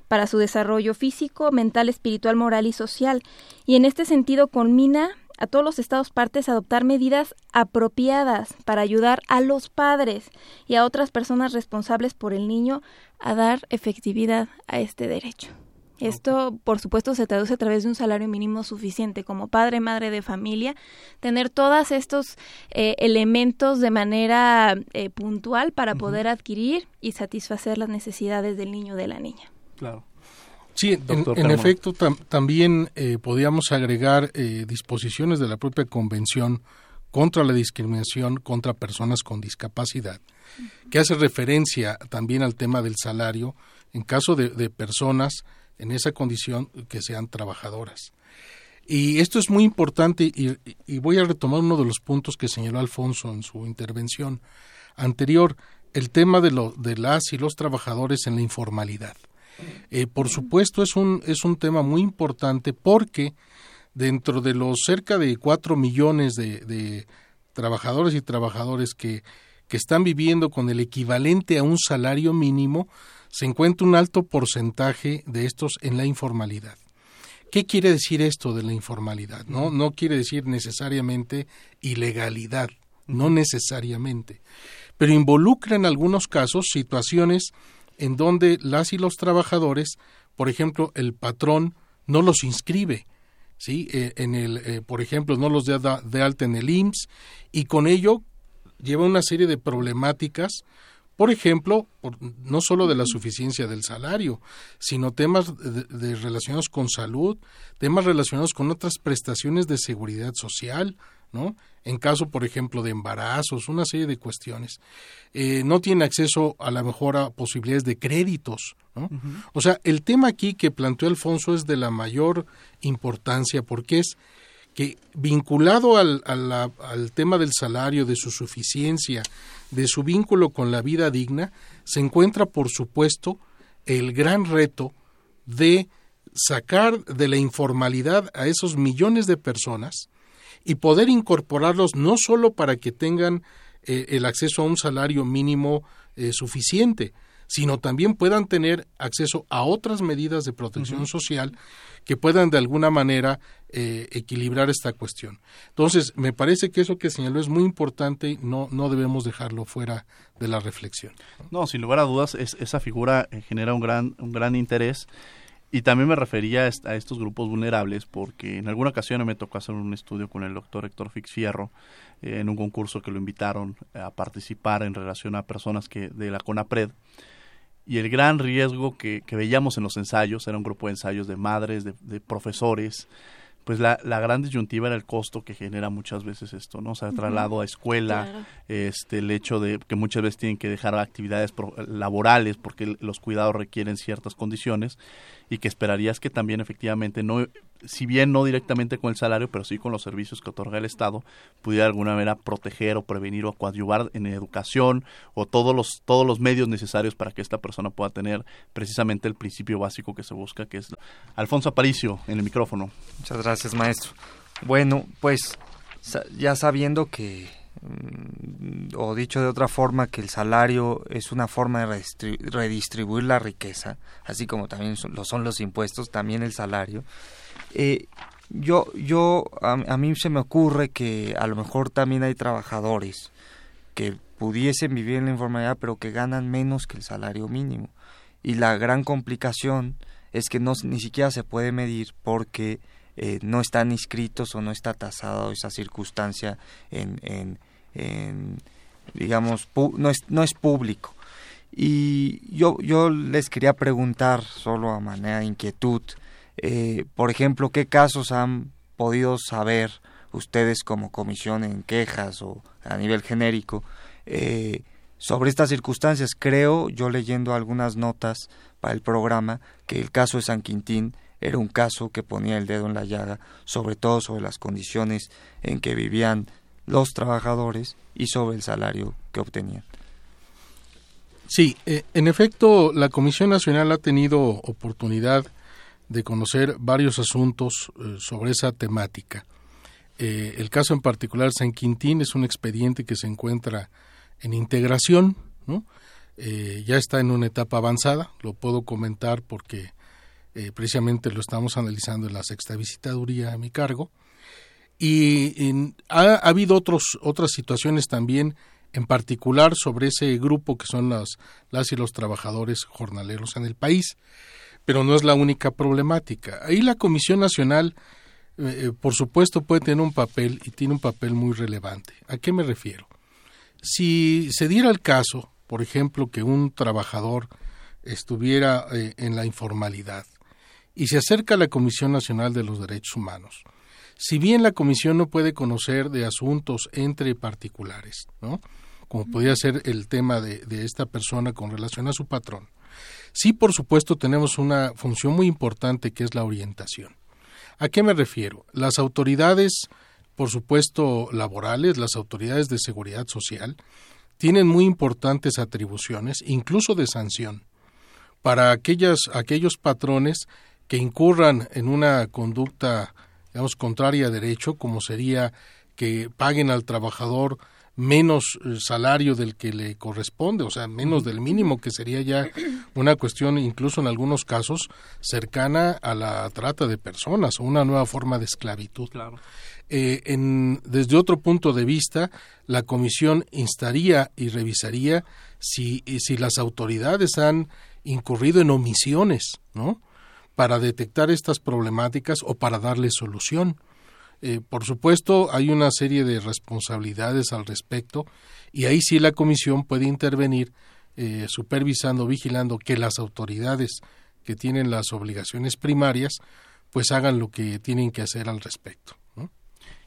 S9: para su desarrollo físico, mental, espiritual, moral y social. Y en este sentido conmina a todos los estados partes a adoptar medidas apropiadas para ayudar a los padres y a otras personas responsables por el niño a dar efectividad a este derecho. Esto, por supuesto, se traduce a través de un salario mínimo suficiente como padre, madre de familia, tener todos estos eh, elementos de manera eh, puntual para poder adquirir y satisfacer las necesidades del niño o de la niña.
S1: Claro.
S4: Sí, en, efecto, también eh, podíamos agregar eh, disposiciones de la propia Convención contra la discriminación contra personas con discapacidad, que hace referencia también al tema del salario en caso de, personas en esa condición que sean trabajadoras. Y esto es muy importante y, y, voy a retomar uno de los puntos que señaló Alfonso en su intervención anterior, el tema de, lo, de las y los trabajadores en la informalidad. Eh, por supuesto, es un, es un tema muy importante porque dentro de los cerca de cuatro millones de, de trabajadores y trabajadores que, que están viviendo con el equivalente a un salario mínimo, se encuentra un alto porcentaje de estos en la informalidad. ¿Qué quiere decir esto de la informalidad? No, no quiere decir necesariamente ilegalidad, no necesariamente, pero involucra en algunos casos situaciones en donde las y los trabajadores, por ejemplo, el patrón no los inscribe, ¿sí? Eh, en el, eh, por ejemplo, no los da de alta en el IMSS y con ello lleva una serie de problemáticas, por ejemplo, no solo de la suficiencia del salario, sino temas de relacionados con salud, temas relacionados con otras prestaciones de seguridad social, ¿no? En caso, por ejemplo, de embarazos, una serie de cuestiones. Eh, no tiene acceso a la mejor a posibilidades de créditos, ¿no? O sea, el tema aquí que planteó Alfonso es de la mayor importancia porque es que vinculado al, al tema del salario, de su suficiencia, de su vínculo con la vida digna, se encuentra, por supuesto, el gran reto de sacar de la informalidad a esos millones de personas y poder incorporarlos no solo para que tengan eh, el acceso a un salario mínimo eh, suficiente, sino también puedan tener acceso a otras medidas de protección social que puedan de alguna manera eh, equilibrar esta cuestión. Entonces, me parece que eso que señaló es muy importante y no, no debemos dejarlo fuera de la reflexión.
S1: No, sin lugar a dudas, esa figura genera un gran, un gran interés y también me refería a estos grupos vulnerables porque en alguna ocasión me tocó hacer un estudio con el doctor Héctor Fix Fierro eh, en un concurso que lo invitaron a participar en relación a personas que de la CONAPRED. Y el gran riesgo que, veíamos en los ensayos, era un grupo de ensayos de madres, de profesores, pues la, la, gran disyuntiva era el costo que genera muchas veces esto, ¿no? O sea, traslado a escuela, este, el hecho de que muchas veces tienen que dejar actividades laborales porque los cuidados requieren ciertas condiciones y que esperarías que también efectivamente no si bien no directamente con el salario, pero sí con los servicios que otorga el Estado, pudiera de alguna manera proteger o prevenir o coadyuvar en educación o todos los, todos los medios necesarios para que esta persona pueda tener precisamente el principio básico que se busca, que es Alfonso Aparicio en el micrófono.
S2: Muchas gracias, maestro. Bueno, pues ya sabiendo que mm, o dicho de otra forma, que el salario es una forma de redistribuir la riqueza, así como también lo son los impuestos, también el salario. Eh, yo, yo, a, mí se me ocurre que a lo mejor también hay trabajadores que pudiesen vivir en la informalidad, pero que ganan menos que el salario mínimo. Y la gran complicación es que no, ni siquiera se puede medir porque eh, no están inscritos o no está tasado esa circunstancia en, en, digamos, no es, no es público. Y yo, yo les quería preguntar, solo a manera de inquietud, eh, por ejemplo, ¿qué casos han podido saber ustedes como comisión en quejas o a nivel genérico eh, sobre estas circunstancias? Creo, yo leyendo algunas notas para el programa, que el caso de San Quintín era un caso que ponía el dedo en la llaga, sobre todo sobre las condiciones en que vivían los trabajadores y sobre el salario que obtenían.
S4: Sí, eh, en efecto, la Comisión Nacional ha tenido oportunidad de conocer varios asuntos eh, sobre esa temática. Eh, el caso en particular San Quintín es un expediente que se encuentra en integración, ya está en una etapa avanzada, lo puedo comentar porque eh, precisamente lo estamos analizando en la sexta visitaduría a mi cargo. Y ha, habido otros, otras situaciones también, en particular sobre ese grupo que son las, las y los trabajadores jornaleros en el país, pero no es la única problemática. Ahí la Comisión Nacional, eh, eh, por supuesto, puede tener un papel y tiene un papel muy relevante. ¿A qué me refiero? Si se diera el caso, por ejemplo, que un trabajador estuviera en la informalidad y se acerca a la Comisión Nacional de los Derechos Humanos. Si bien la Comisión no puede conocer de asuntos entre particulares, ¿no? como podría ser el tema de, de esta persona con relación a su patrón, sí, por supuesto, tenemos una función muy importante que es la orientación. ¿A qué me refiero? Las autoridades, por supuesto, laborales, las autoridades de seguridad social, tienen muy importantes atribuciones, incluso de sanción, para aquellas, aquellos patrones que incurran en una conducta, digamos, contraria a derecho, como sería que paguen al trabajador menos eh, salario del que le corresponde, o sea, menos del mínimo, que sería ya una cuestión, incluso en algunos casos, cercana a la trata de personas o una nueva forma de esclavitud. Claro. Eh, en, desde otro punto de vista, la comisión instaría y revisaría si, si las autoridades han incurrido en omisiones, ¿no? para detectar estas problemáticas o para darle solución. Eh, por supuesto, hay una serie de responsabilidades al respecto y ahí sí la Comisión puede intervenir eh, supervisando, vigilando que las autoridades que tienen las obligaciones primarias pues hagan lo que tienen que hacer al respecto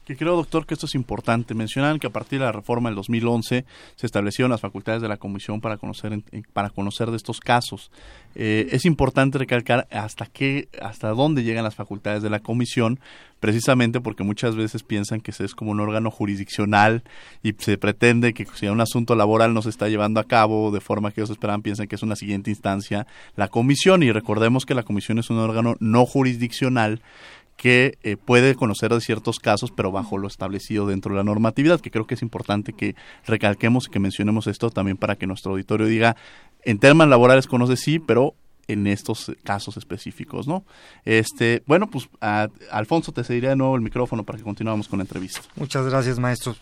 S1: que creo, doctor, que esto es importante. Mencionan que a partir de la reforma del 2011 se establecieron las facultades de la Comisión para conocer, para conocer de estos casos. Eh, es importante recalcar hasta qué, hasta dónde llegan las facultades de la Comisión, precisamente porque muchas veces piensan que es como un órgano jurisdiccional y se pretende que si un asunto laboral no se está llevando a cabo de forma que ellos esperan, piensan que es una siguiente instancia la Comisión. Y recordemos que la Comisión es un órgano no jurisdiccional que eh, puede conocer de ciertos casos, pero bajo lo establecido dentro de la normatividad, que creo que es importante que recalquemos y que mencionemos esto también para que nuestro auditorio diga, en temas laborales conoce sí, pero en estos casos específicos, ¿no? Este, bueno, pues Alfonso te cedería de nuevo el micrófono para que continuemos con la entrevista.
S2: Muchas gracias, maestro.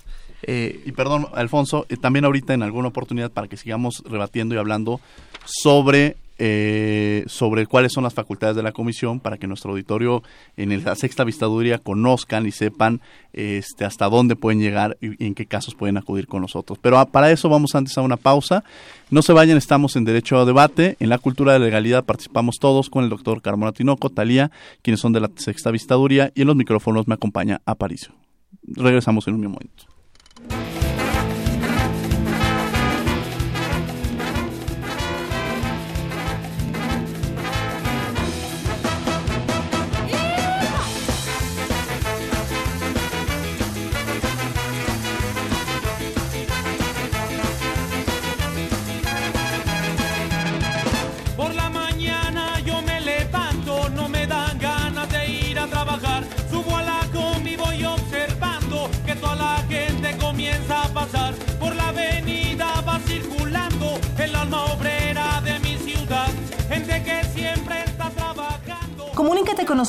S1: Eh, y perdón, Alfonso, eh, también ahorita en alguna oportunidad para que sigamos rebatiendo y hablando sobre eh, sobre cuáles son las facultades de la comisión para que nuestro auditorio en la sexta vistaduría conozcan y sepan este, hasta dónde pueden llegar y, en qué casos pueden acudir con nosotros. Pero para eso vamos antes a una pausa. No se vayan, estamos en Derecho a Debate. En la cultura de legalidad participamos todos con el doctor Carmona Tinoco, Talía, quienes son de la sexta vistaduría, y en los micrófonos me acompaña Aparicio. Regresamos en un momento.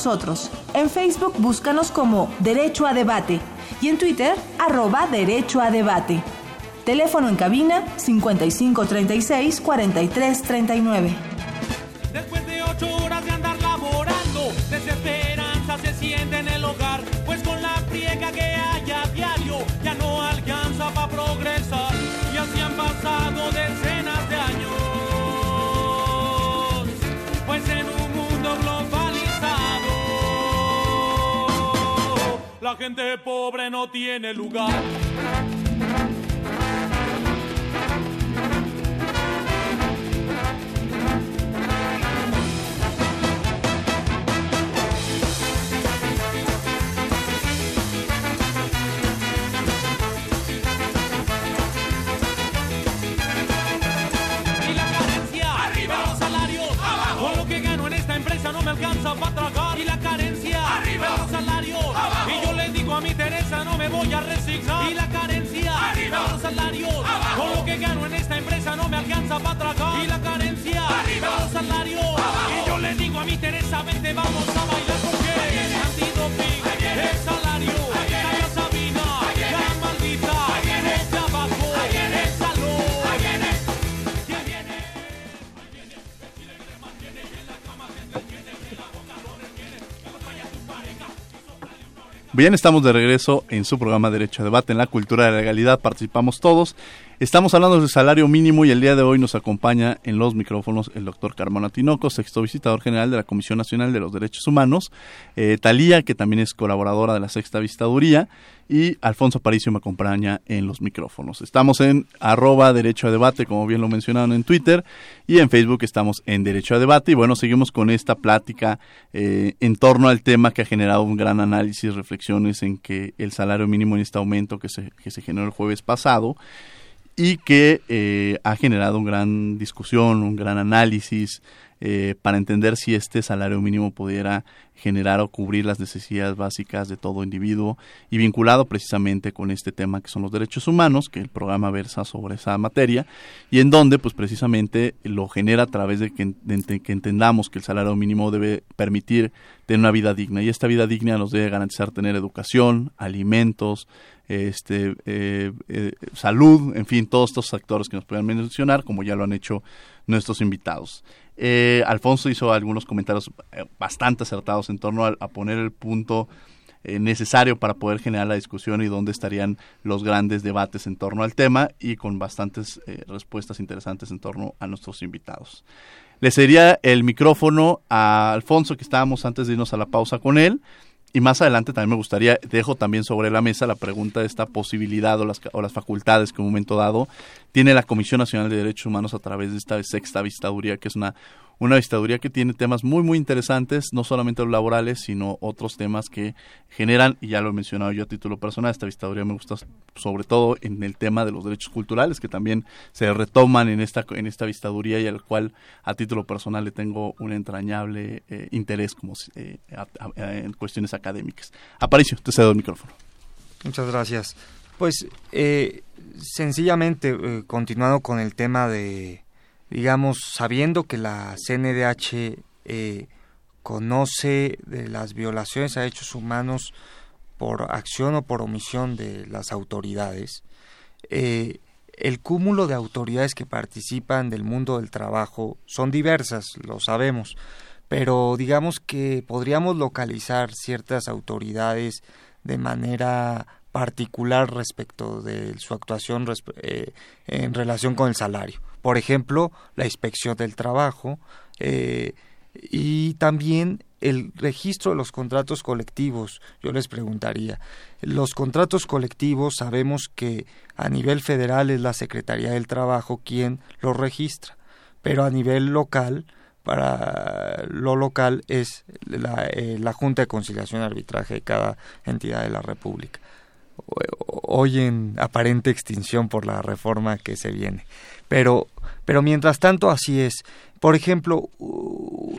S10: Nosotros. En Facebook búscanos como Derecho a Debate y en Twitter arroba Derecho a Debate. Teléfono en cabina 5536 4339.
S11: Después de ocho horas de andar laborando, desesperanza se siente en el hogar, pues con la friega que hay a diario ya no alcanza para progresar. Y así han pasado de la gente pobre no tiene lugar. y la carencia. Arriba los salarios. Abajo. Lo que gano en esta empresa no me alcanza para tragar. Y la carencia. A mi Teresa no me voy a resignar. Y la carencia. Arriba los salarios. Abajo. Con lo que gano en esta empresa no me alcanza para tragar. Y la carencia. Arriba los salarios. Abajo. Y yo le digo a mi Teresa vente vamos a bailar porque antidoping.
S1: Bien, estamos de regreso en su programa Derecho a Debate en la Cultura de la Legalidad. Participamos todos. Estamos hablando del salario mínimo y el día de hoy nos acompaña en los micrófonos el doctor Carmona Tinoco, sexto visitador general de la Comisión Nacional de los Derechos Humanos, eh, Talía, que también es colaboradora de la sexta vistaduría, y Alfonso Paricio me acompaña en los micrófonos. Estamos en arroba Derecho a Debate, como bien lo mencionaron en Twitter, y en Facebook estamos en Derecho a Debate. Y bueno, seguimos con esta plática eh, en torno al tema que ha generado un gran análisis, reflexiones en que el salario mínimo en este aumento que se, que se generó el jueves pasado, y que eh, ha generado una gran discusión, un gran análisis eh, para entender si este salario mínimo pudiera generar o cubrir las necesidades básicas de todo individuo y vinculado precisamente con este tema que son los derechos humanos, que el programa versa sobre esa materia y en donde pues precisamente lo genera a través de que, entendamos que el salario mínimo debe permitir tener una vida digna y esta vida digna nos debe garantizar tener educación, alimentos, este, eh, eh, salud, en fin, todos estos factores que nos puedan mencionar, como ya lo han hecho nuestros invitados. Eh, Alfonso hizo algunos comentarios eh, bastante acertados en torno a, poner el punto eh, necesario para poder generar la discusión y dónde estarían los grandes debates en torno al tema y con bastantes eh, respuestas interesantes en torno a nuestros invitados. Le cedería el micrófono a Alfonso, que estábamos antes de irnos a la pausa con él. Y más adelante también me gustaría, dejo también sobre la mesa la pregunta de esta posibilidad o las, o las facultades que en un momento dado tiene la Comisión Nacional de Derechos Humanos a través de esta sexta vistaduría, que es una, una vistaduría que tiene temas muy, muy interesantes, no solamente los laborales, sino otros temas que generan, y ya lo he mencionado yo a título personal, esta vistaduría me gusta sobre todo en el tema de los derechos culturales, que también se retoman en esta, en esta vistaduría y al cual a título personal le tengo un entrañable eh, interés como eh, en cuestiones académicas. Aparicio, te cedo el micrófono.
S2: Muchas gracias. Pues eh, sencillamente, eh, continuando con el tema de, digamos, sabiendo que la CNDH eh, conoce de las violaciones a derechos humanos por acción o por omisión de las autoridades, eh, el cúmulo de autoridades que participan del mundo del trabajo son diversas, lo sabemos, pero digamos que podríamos localizar ciertas autoridades de manera particular respecto de su actuación eh, en relación con el salario. Por ejemplo, la inspección del trabajo eh, y también el registro de los contratos colectivos. Yo les preguntaría, los contratos colectivos sabemos que a nivel federal es la Secretaría del Trabajo quien los registra, pero a nivel local para lo local es la, eh, la Junta de Conciliación y Arbitraje de cada entidad de la República hoy en aparente extinción por la reforma que se viene. Pero, pero mientras tanto así es. Por ejemplo,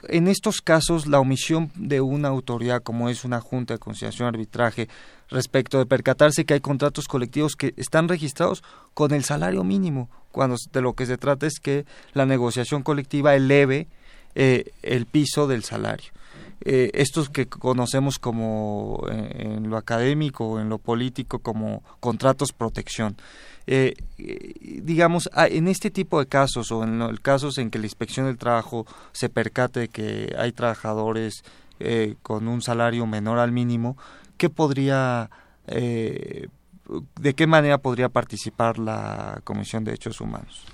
S2: en estos casos la omisión de una autoridad como es una junta de conciliación arbitraje respecto de percatarse que hay contratos colectivos que están registrados con el salario mínimo, cuando de lo que se trata es que la negociación colectiva eleve eh, el piso del salario. Eh, estos que conocemos como eh, en lo académico en lo político como contratos protección. Eh, digamos, en este tipo de casos o en los casos en que la inspección del trabajo se percate que hay trabajadores con un salario menor al mínimo, ¿qué podría, de qué manera podría participar la Comisión de Derechos Humanos?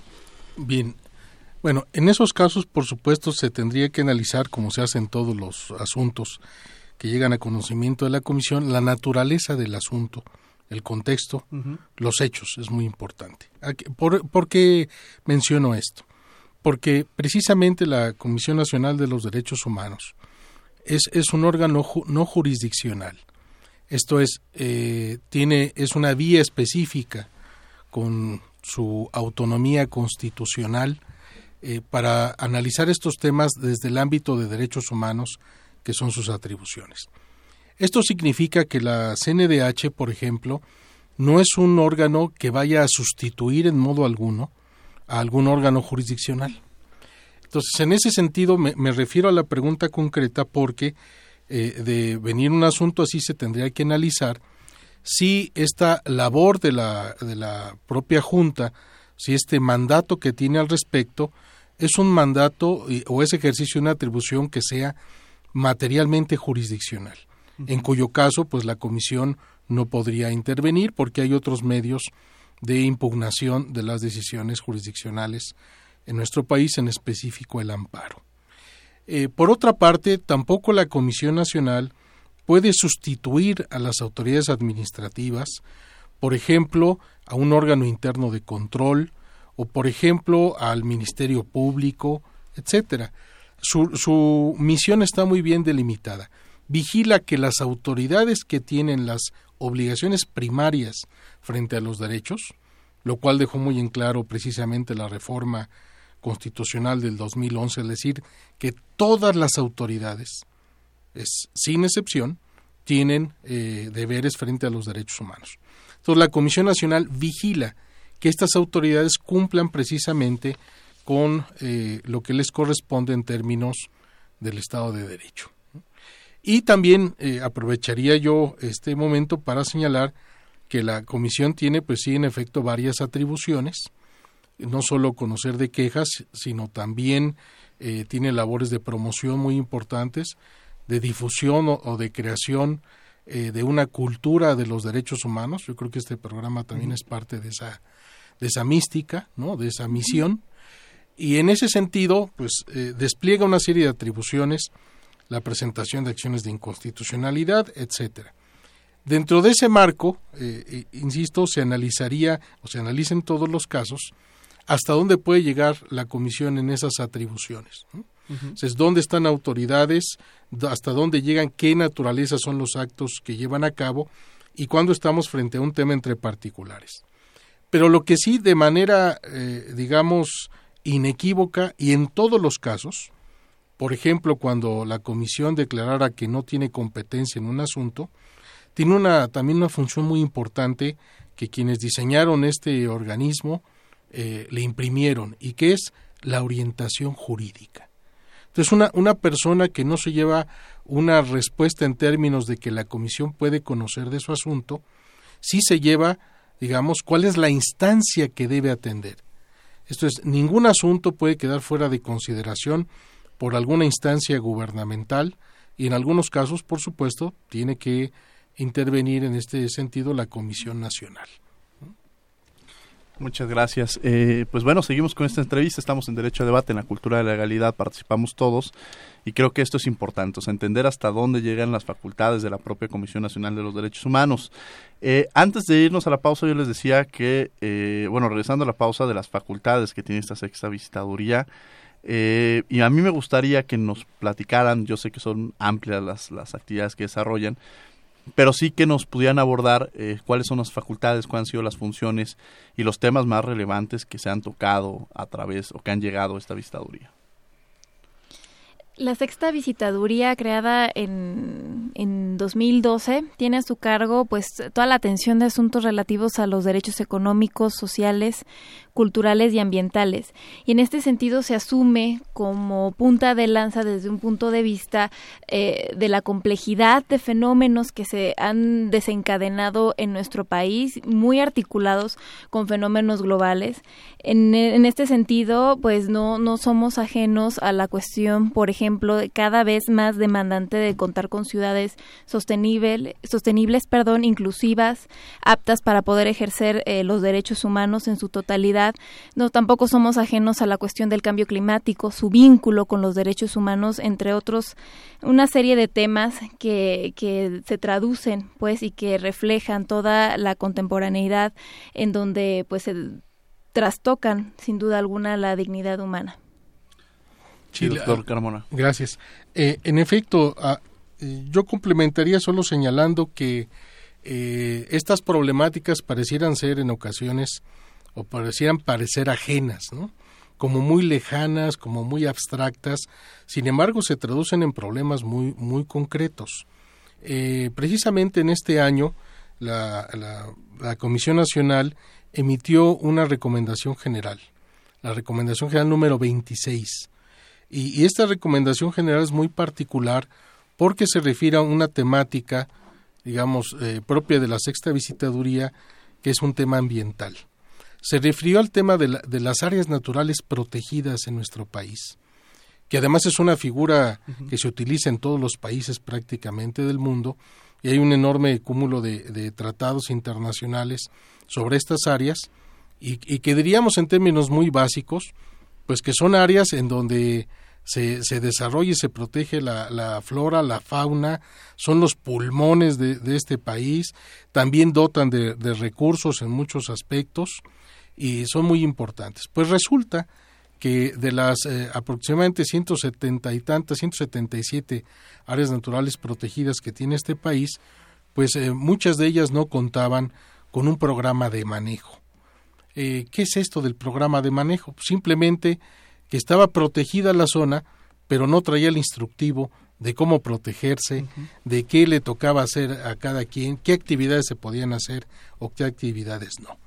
S4: Bien, bueno, en esos casos, por supuesto, se tendría que analizar, como se hace en todos los asuntos que llegan a conocimiento de la Comisión, la naturaleza del asunto, el contexto, los hechos, es muy importante. ¿Por, qué menciono esto? Porque precisamente la Comisión Nacional de los Derechos Humanos es, es un órgano no jurisdiccional. Esto es, eh, tiene, es una vía específica con su autonomía constitucional eh, para analizar estos temas desde el ámbito de derechos humanos, que son sus atribuciones. Esto significa que la CNDH, por ejemplo, no es un órgano que vaya a sustituir en modo alguno a algún órgano jurisdiccional. Entonces, en ese sentido, me, refiero a la pregunta concreta porque eh, de venir un asunto así se tendría que analizar si esta labor de la, de la propia Junta, si este mandato que tiene al respecto, es un mandato o es ejercicio de una atribución que sea materialmente jurisdiccional, en cuyo caso pues la comisión no podría intervenir porque hay otros medios de impugnación de las decisiones jurisdiccionales en nuestro país, en específico el amparo. Eh, por otra parte, tampoco la Comisión Nacional puede sustituir a las autoridades administrativas, por ejemplo, a un órgano interno de control, o por ejemplo al Ministerio Público, etcétera. Su, su misión está muy bien delimitada. Vigila que las autoridades que tienen las obligaciones primarias frente a los derechos, lo cual dejó muy en claro precisamente la reforma constitucional del 2011, es decir, que todas las autoridades, es, sin excepción, tienen eh, deberes frente a los derechos humanos. Entonces, la Comisión Nacional vigila que estas autoridades cumplan precisamente con eh, lo que les corresponde en términos del Estado de Derecho. Y también eh, aprovecharía yo este momento para señalar que la comisión tiene, pues sí, en efecto, varias atribuciones, no solo conocer de quejas, sino también eh, tiene labores de promoción muy importantes, de difusión o, de creación de una cultura de los derechos humanos. Yo creo que este programa también es parte de esa de esa mística, ¿no? de esa misión, y en ese sentido, pues eh, despliega una serie de atribuciones, la presentación de acciones de inconstitucionalidad, etcétera. Dentro de ese marco, eh, eh, insisto, se analizaría o se analicen todos los casos hasta dónde puede llegar la comisión en esas atribuciones. Entonces, dónde están autoridades, hasta dónde llegan, qué naturaleza son los actos que llevan a cabo y cuándo estamos frente a un tema entre particulares. Pero lo que sí, de manera, eh, digamos, inequívoca y en todos los casos, por ejemplo, cuando la comisión declarara que no tiene competencia en un asunto, tiene una, también una función muy importante que quienes diseñaron este organismo eh, le imprimieron y que es la orientación jurídica. Entonces, una, una persona que no se lleva una respuesta en términos de que la comisión puede conocer de su asunto, sí se lleva digamos, cuál es la instancia que debe atender. Esto es, ningún asunto puede quedar fuera de consideración por alguna instancia gubernamental y en algunos casos, por supuesto, tiene que intervenir en este sentido la Comisión Nacional.
S1: Muchas gracias. Eh, pues bueno, seguimos con esta entrevista. Estamos en Derecho a Debate, en la cultura de la legalidad, participamos todos y creo que esto es importante, o sea, entender hasta dónde llegan las facultades de la propia Comisión Nacional de los Derechos Humanos. Eh, antes de irnos a la pausa, yo les decía que, eh, bueno, regresando a la pausa de las facultades que tiene esta sexta visitaduría, y a mí me gustaría que nos platicaran, yo sé que son amplias las, las actividades que desarrollan, pero sí que nos pudieran abordar eh, cuáles son las facultades, cuáles han sido las funciones y los temas más relevantes que se han tocado a través o que han llegado a esta vistaduría.
S9: La sexta visitaduría creada en, en 2012 tiene a su cargo pues toda la atención de asuntos relativos a los derechos económicos, sociales, culturales y ambientales. Y en este sentido se asume como punta de lanza desde un punto de vista eh, de la complejidad de fenómenos que se han desencadenado en nuestro país, muy articulados con fenómenos globales. En, este sentido, pues no, no somos ajenos a la cuestión, por ejemplo, de cada vez más demandante de contar con ciudades sostenible, sostenibles, perdón, inclusivas, aptas para poder ejercer eh, los derechos humanos en su totalidad no, tampoco somos ajenos a la cuestión del cambio climático, su vínculo con los derechos humanos, entre otros, una serie de temas que, que se traducen, pues, y que reflejan toda la contemporaneidad en donde, pues, se trastocan, sin duda alguna, la dignidad humana.
S1: Sí, doctor Carmona.
S4: Gracias. Eh, en efecto, ah, yo complementaría solo señalando que eh, estas problemáticas parecieran ser en ocasiones o parecieran parecer ajenas, ¿no? como muy lejanas, como muy abstractas, sin embargo se traducen en problemas muy, muy concretos. Eh, precisamente en este año la, Comisión Nacional emitió una recomendación general, la recomendación general número 26. Y, y esta recomendación general es muy particular porque se refiere a una temática, digamos, eh, propia de la sexta visitaduría, que es un tema ambiental se refirió al tema de, las áreas naturales protegidas en nuestro país, que además es una figura que se utiliza en todos los países prácticamente del mundo, y hay un enorme cúmulo de, tratados internacionales sobre estas áreas, y, que diríamos en términos muy básicos, pues que son áreas en donde se, se desarrolla y se protege la, flora, la fauna, son los pulmones de, este país, también dotan de recursos en muchos aspectos, y son muy importantes. Pues resulta que de las eh, aproximadamente 170 y tantas, 177 áreas naturales protegidas que tiene este país, pues eh, muchas de ellas no contaban con un programa de manejo. Eh, ¿Qué es esto del programa de manejo? Simplemente que estaba protegida la zona, pero no traía el instructivo de cómo protegerse, de qué le tocaba hacer a cada quien, qué actividades se podían hacer o qué actividades no.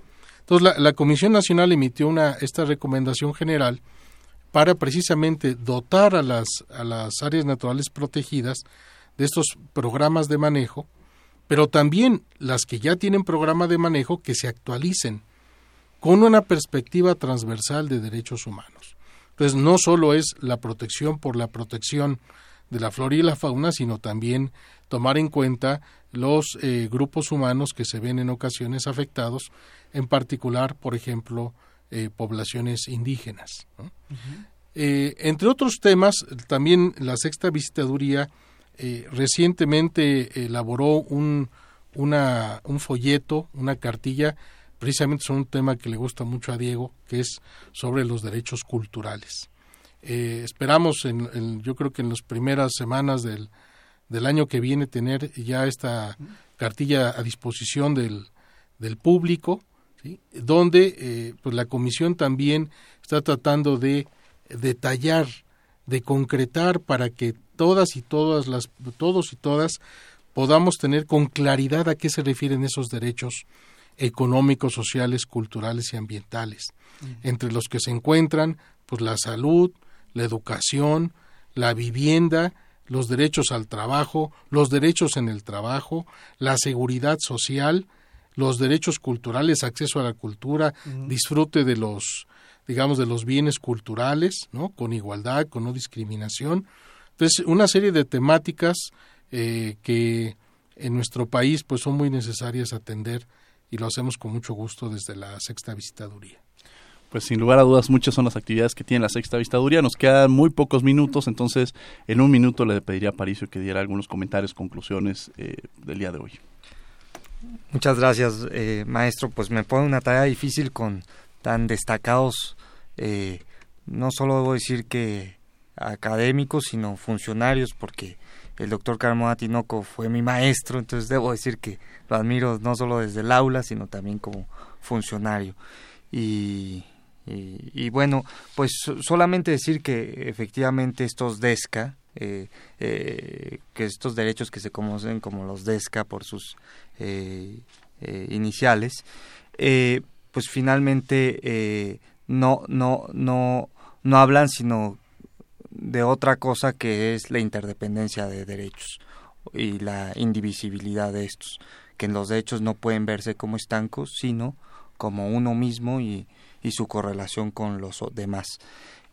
S4: Entonces, la, Comisión Nacional emitió una, esta recomendación general para precisamente dotar a las, a las áreas naturales protegidas de estos programas de manejo, pero también las que ya tienen programa de manejo que se actualicen con una perspectiva transversal de derechos humanos. Entonces, no solo es la protección por la protección de la flora y la fauna, sino también tomar en cuenta los eh, grupos humanos que se ven en ocasiones afectados en particular, por ejemplo, eh, poblaciones indígenas. Eh, entre otros temas, también la sexta visitaduría eh, recientemente elaboró un, una, un folleto, una cartilla, precisamente sobre un tema que le gusta mucho a Diego, que es sobre los derechos culturales. esperamos, en, yo creo que en las primeras semanas del, del año que viene, tener ya esta cartilla a disposición del, del público donde eh, pues la comisión también está tratando de detallar, de concretar para que todas y todas las todos y todas podamos tener con claridad a qué se refieren esos derechos económicos, sociales, culturales y ambientales, entre los que se encuentran pues la salud, la educación, la vivienda, los derechos al trabajo, los derechos en el trabajo, la seguridad social, los derechos culturales, acceso a la cultura, disfrute de los, digamos, de los bienes culturales, ¿no? Con igualdad, con no discriminación. Entonces, una serie de temáticas eh, que en nuestro país pues son muy necesarias atender y lo hacemos con mucho gusto desde la sexta visitaduría.
S1: Pues sin lugar a dudas muchas son las actividades que tiene la sexta vistaduría. Nos quedan muy pocos minutos, entonces en un minuto le pediría a Paricio que diera algunos comentarios, conclusiones eh, del día de hoy.
S2: Muchas gracias, eh, maestro. Pues me pone una tarea difícil con tan destacados, eh, no solo debo decir que académicos, sino funcionarios, porque el doctor Carmona Tinoco fue mi maestro, entonces debo decir que lo admiro no solo desde el aula, sino también como funcionario. Y, y, bueno, pues solamente decir que efectivamente estos DESCA, eh, eh, que estos derechos que se conocen como los DESCA por sus eh, iniciales, pues finalmente no, no, no, no hablan sino de otra cosa que es la interdependencia de derechos y la indivisibilidad de estos, que en los derechos no pueden verse como estancos, sino como uno mismo y, y su correlación con los demás.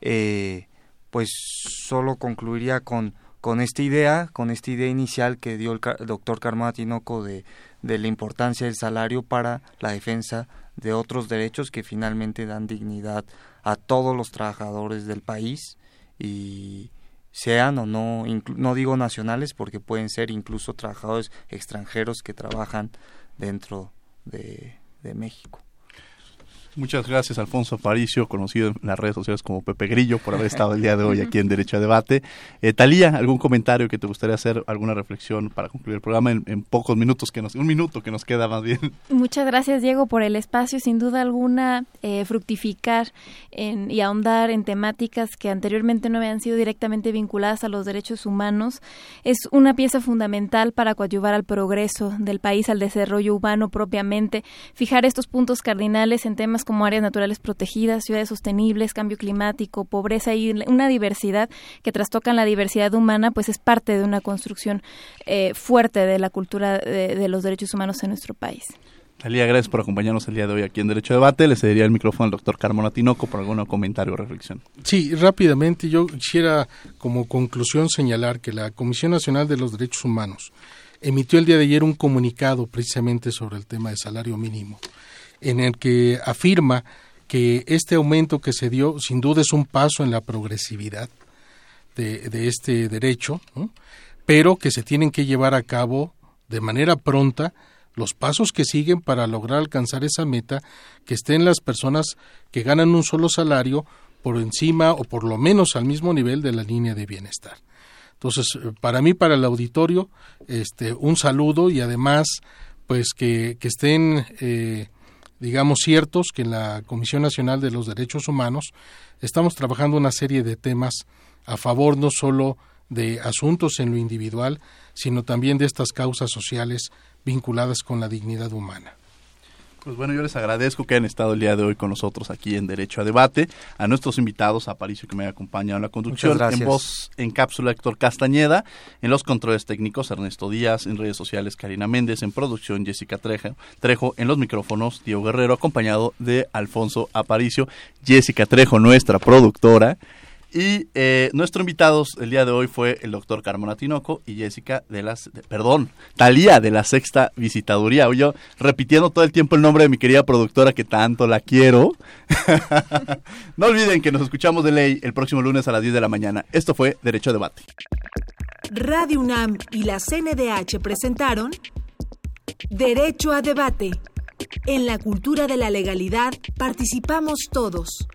S2: Eh, pues solo concluiría con, con esta idea, con esta idea inicial que dio el, doctor Carmona Tinoco de, de la importancia del salario para la defensa de otros derechos que finalmente dan dignidad a todos los trabajadores del país y sean o no, no digo nacionales porque pueden ser incluso trabajadores extranjeros que trabajan dentro de México.
S1: Muchas gracias, Alfonso Aparicio, conocido en las redes sociales como Pepe Grillo, por haber estado el día de hoy aquí en Derecho a Debate. Eh, Talía, ¿algún comentario que te gustaría hacer, alguna reflexión para concluir el programa en, pocos minutos, que nos, un minuto que nos queda más bien?
S9: Muchas gracias, Diego, por el espacio. Sin duda alguna, eh, fructificar en, y ahondar en temáticas que anteriormente no habían sido directamente vinculadas a los derechos humanos es una pieza fundamental para coadyuvar al progreso del país, al desarrollo humano propiamente. Fijar estos puntos cardinales en temas como áreas naturales protegidas, ciudades sostenibles, cambio climático, pobreza y una diversidad que trastocan la diversidad humana, pues es parte de una construcción eh, fuerte de la cultura de, los derechos humanos en nuestro país.
S1: Talía, gracias por acompañarnos el día de hoy aquí en Derecho a Debate. Le cedería el micrófono al doctor Carmona Tinoco por algún comentario o reflexión.
S4: Sí, rápidamente yo quisiera como conclusión señalar que la Comisión Nacional de los Derechos Humanos emitió el día de ayer un comunicado precisamente sobre el tema de salario mínimo en el que afirma que este aumento que se dio sin duda es un paso en la progresividad de, este derecho, pero que se tienen que llevar a cabo de manera pronta los pasos que siguen para lograr alcanzar esa meta, que estén las personas que ganan un solo salario por encima o por lo menos al mismo nivel de la línea de bienestar. Entonces, para mí, para el auditorio, este, un saludo y además, pues que, que estén eh, digamos, ciertos que en la Comisión Nacional de los Derechos Humanos estamos trabajando una serie de temas a favor no solo de asuntos en lo individual, sino también de estas causas sociales vinculadas con la dignidad humana.
S1: Pues bueno, yo les agradezco que hayan estado el día de hoy con nosotros aquí en Derecho a Debate, a nuestros invitados, a Aparicio que me ha acompañado en la conducción, en voz en cápsula Héctor Castañeda, en los controles técnicos Ernesto Díaz, en redes sociales Karina Méndez, en producción Jessica Trejo, Trejo en los micrófonos Diego Guerrero, acompañado de Alfonso Aparicio, Jessica Trejo, nuestra productora, y eh, nuestro invitado el día de hoy fue el doctor Carmona Tinoco y Jessica de las, perdón, Talía de la Sexta Visitaduría. Yo repitiendo todo el tiempo el nombre de mi querida productora que tanto la quiero. (laughs) no olviden que nos escuchamos de ley el próximo lunes a las 10 de la mañana. Esto fue Derecho a Debate.
S10: Radio UNAM y la CNDH presentaron Derecho a Debate. En la cultura de la legalidad participamos todos.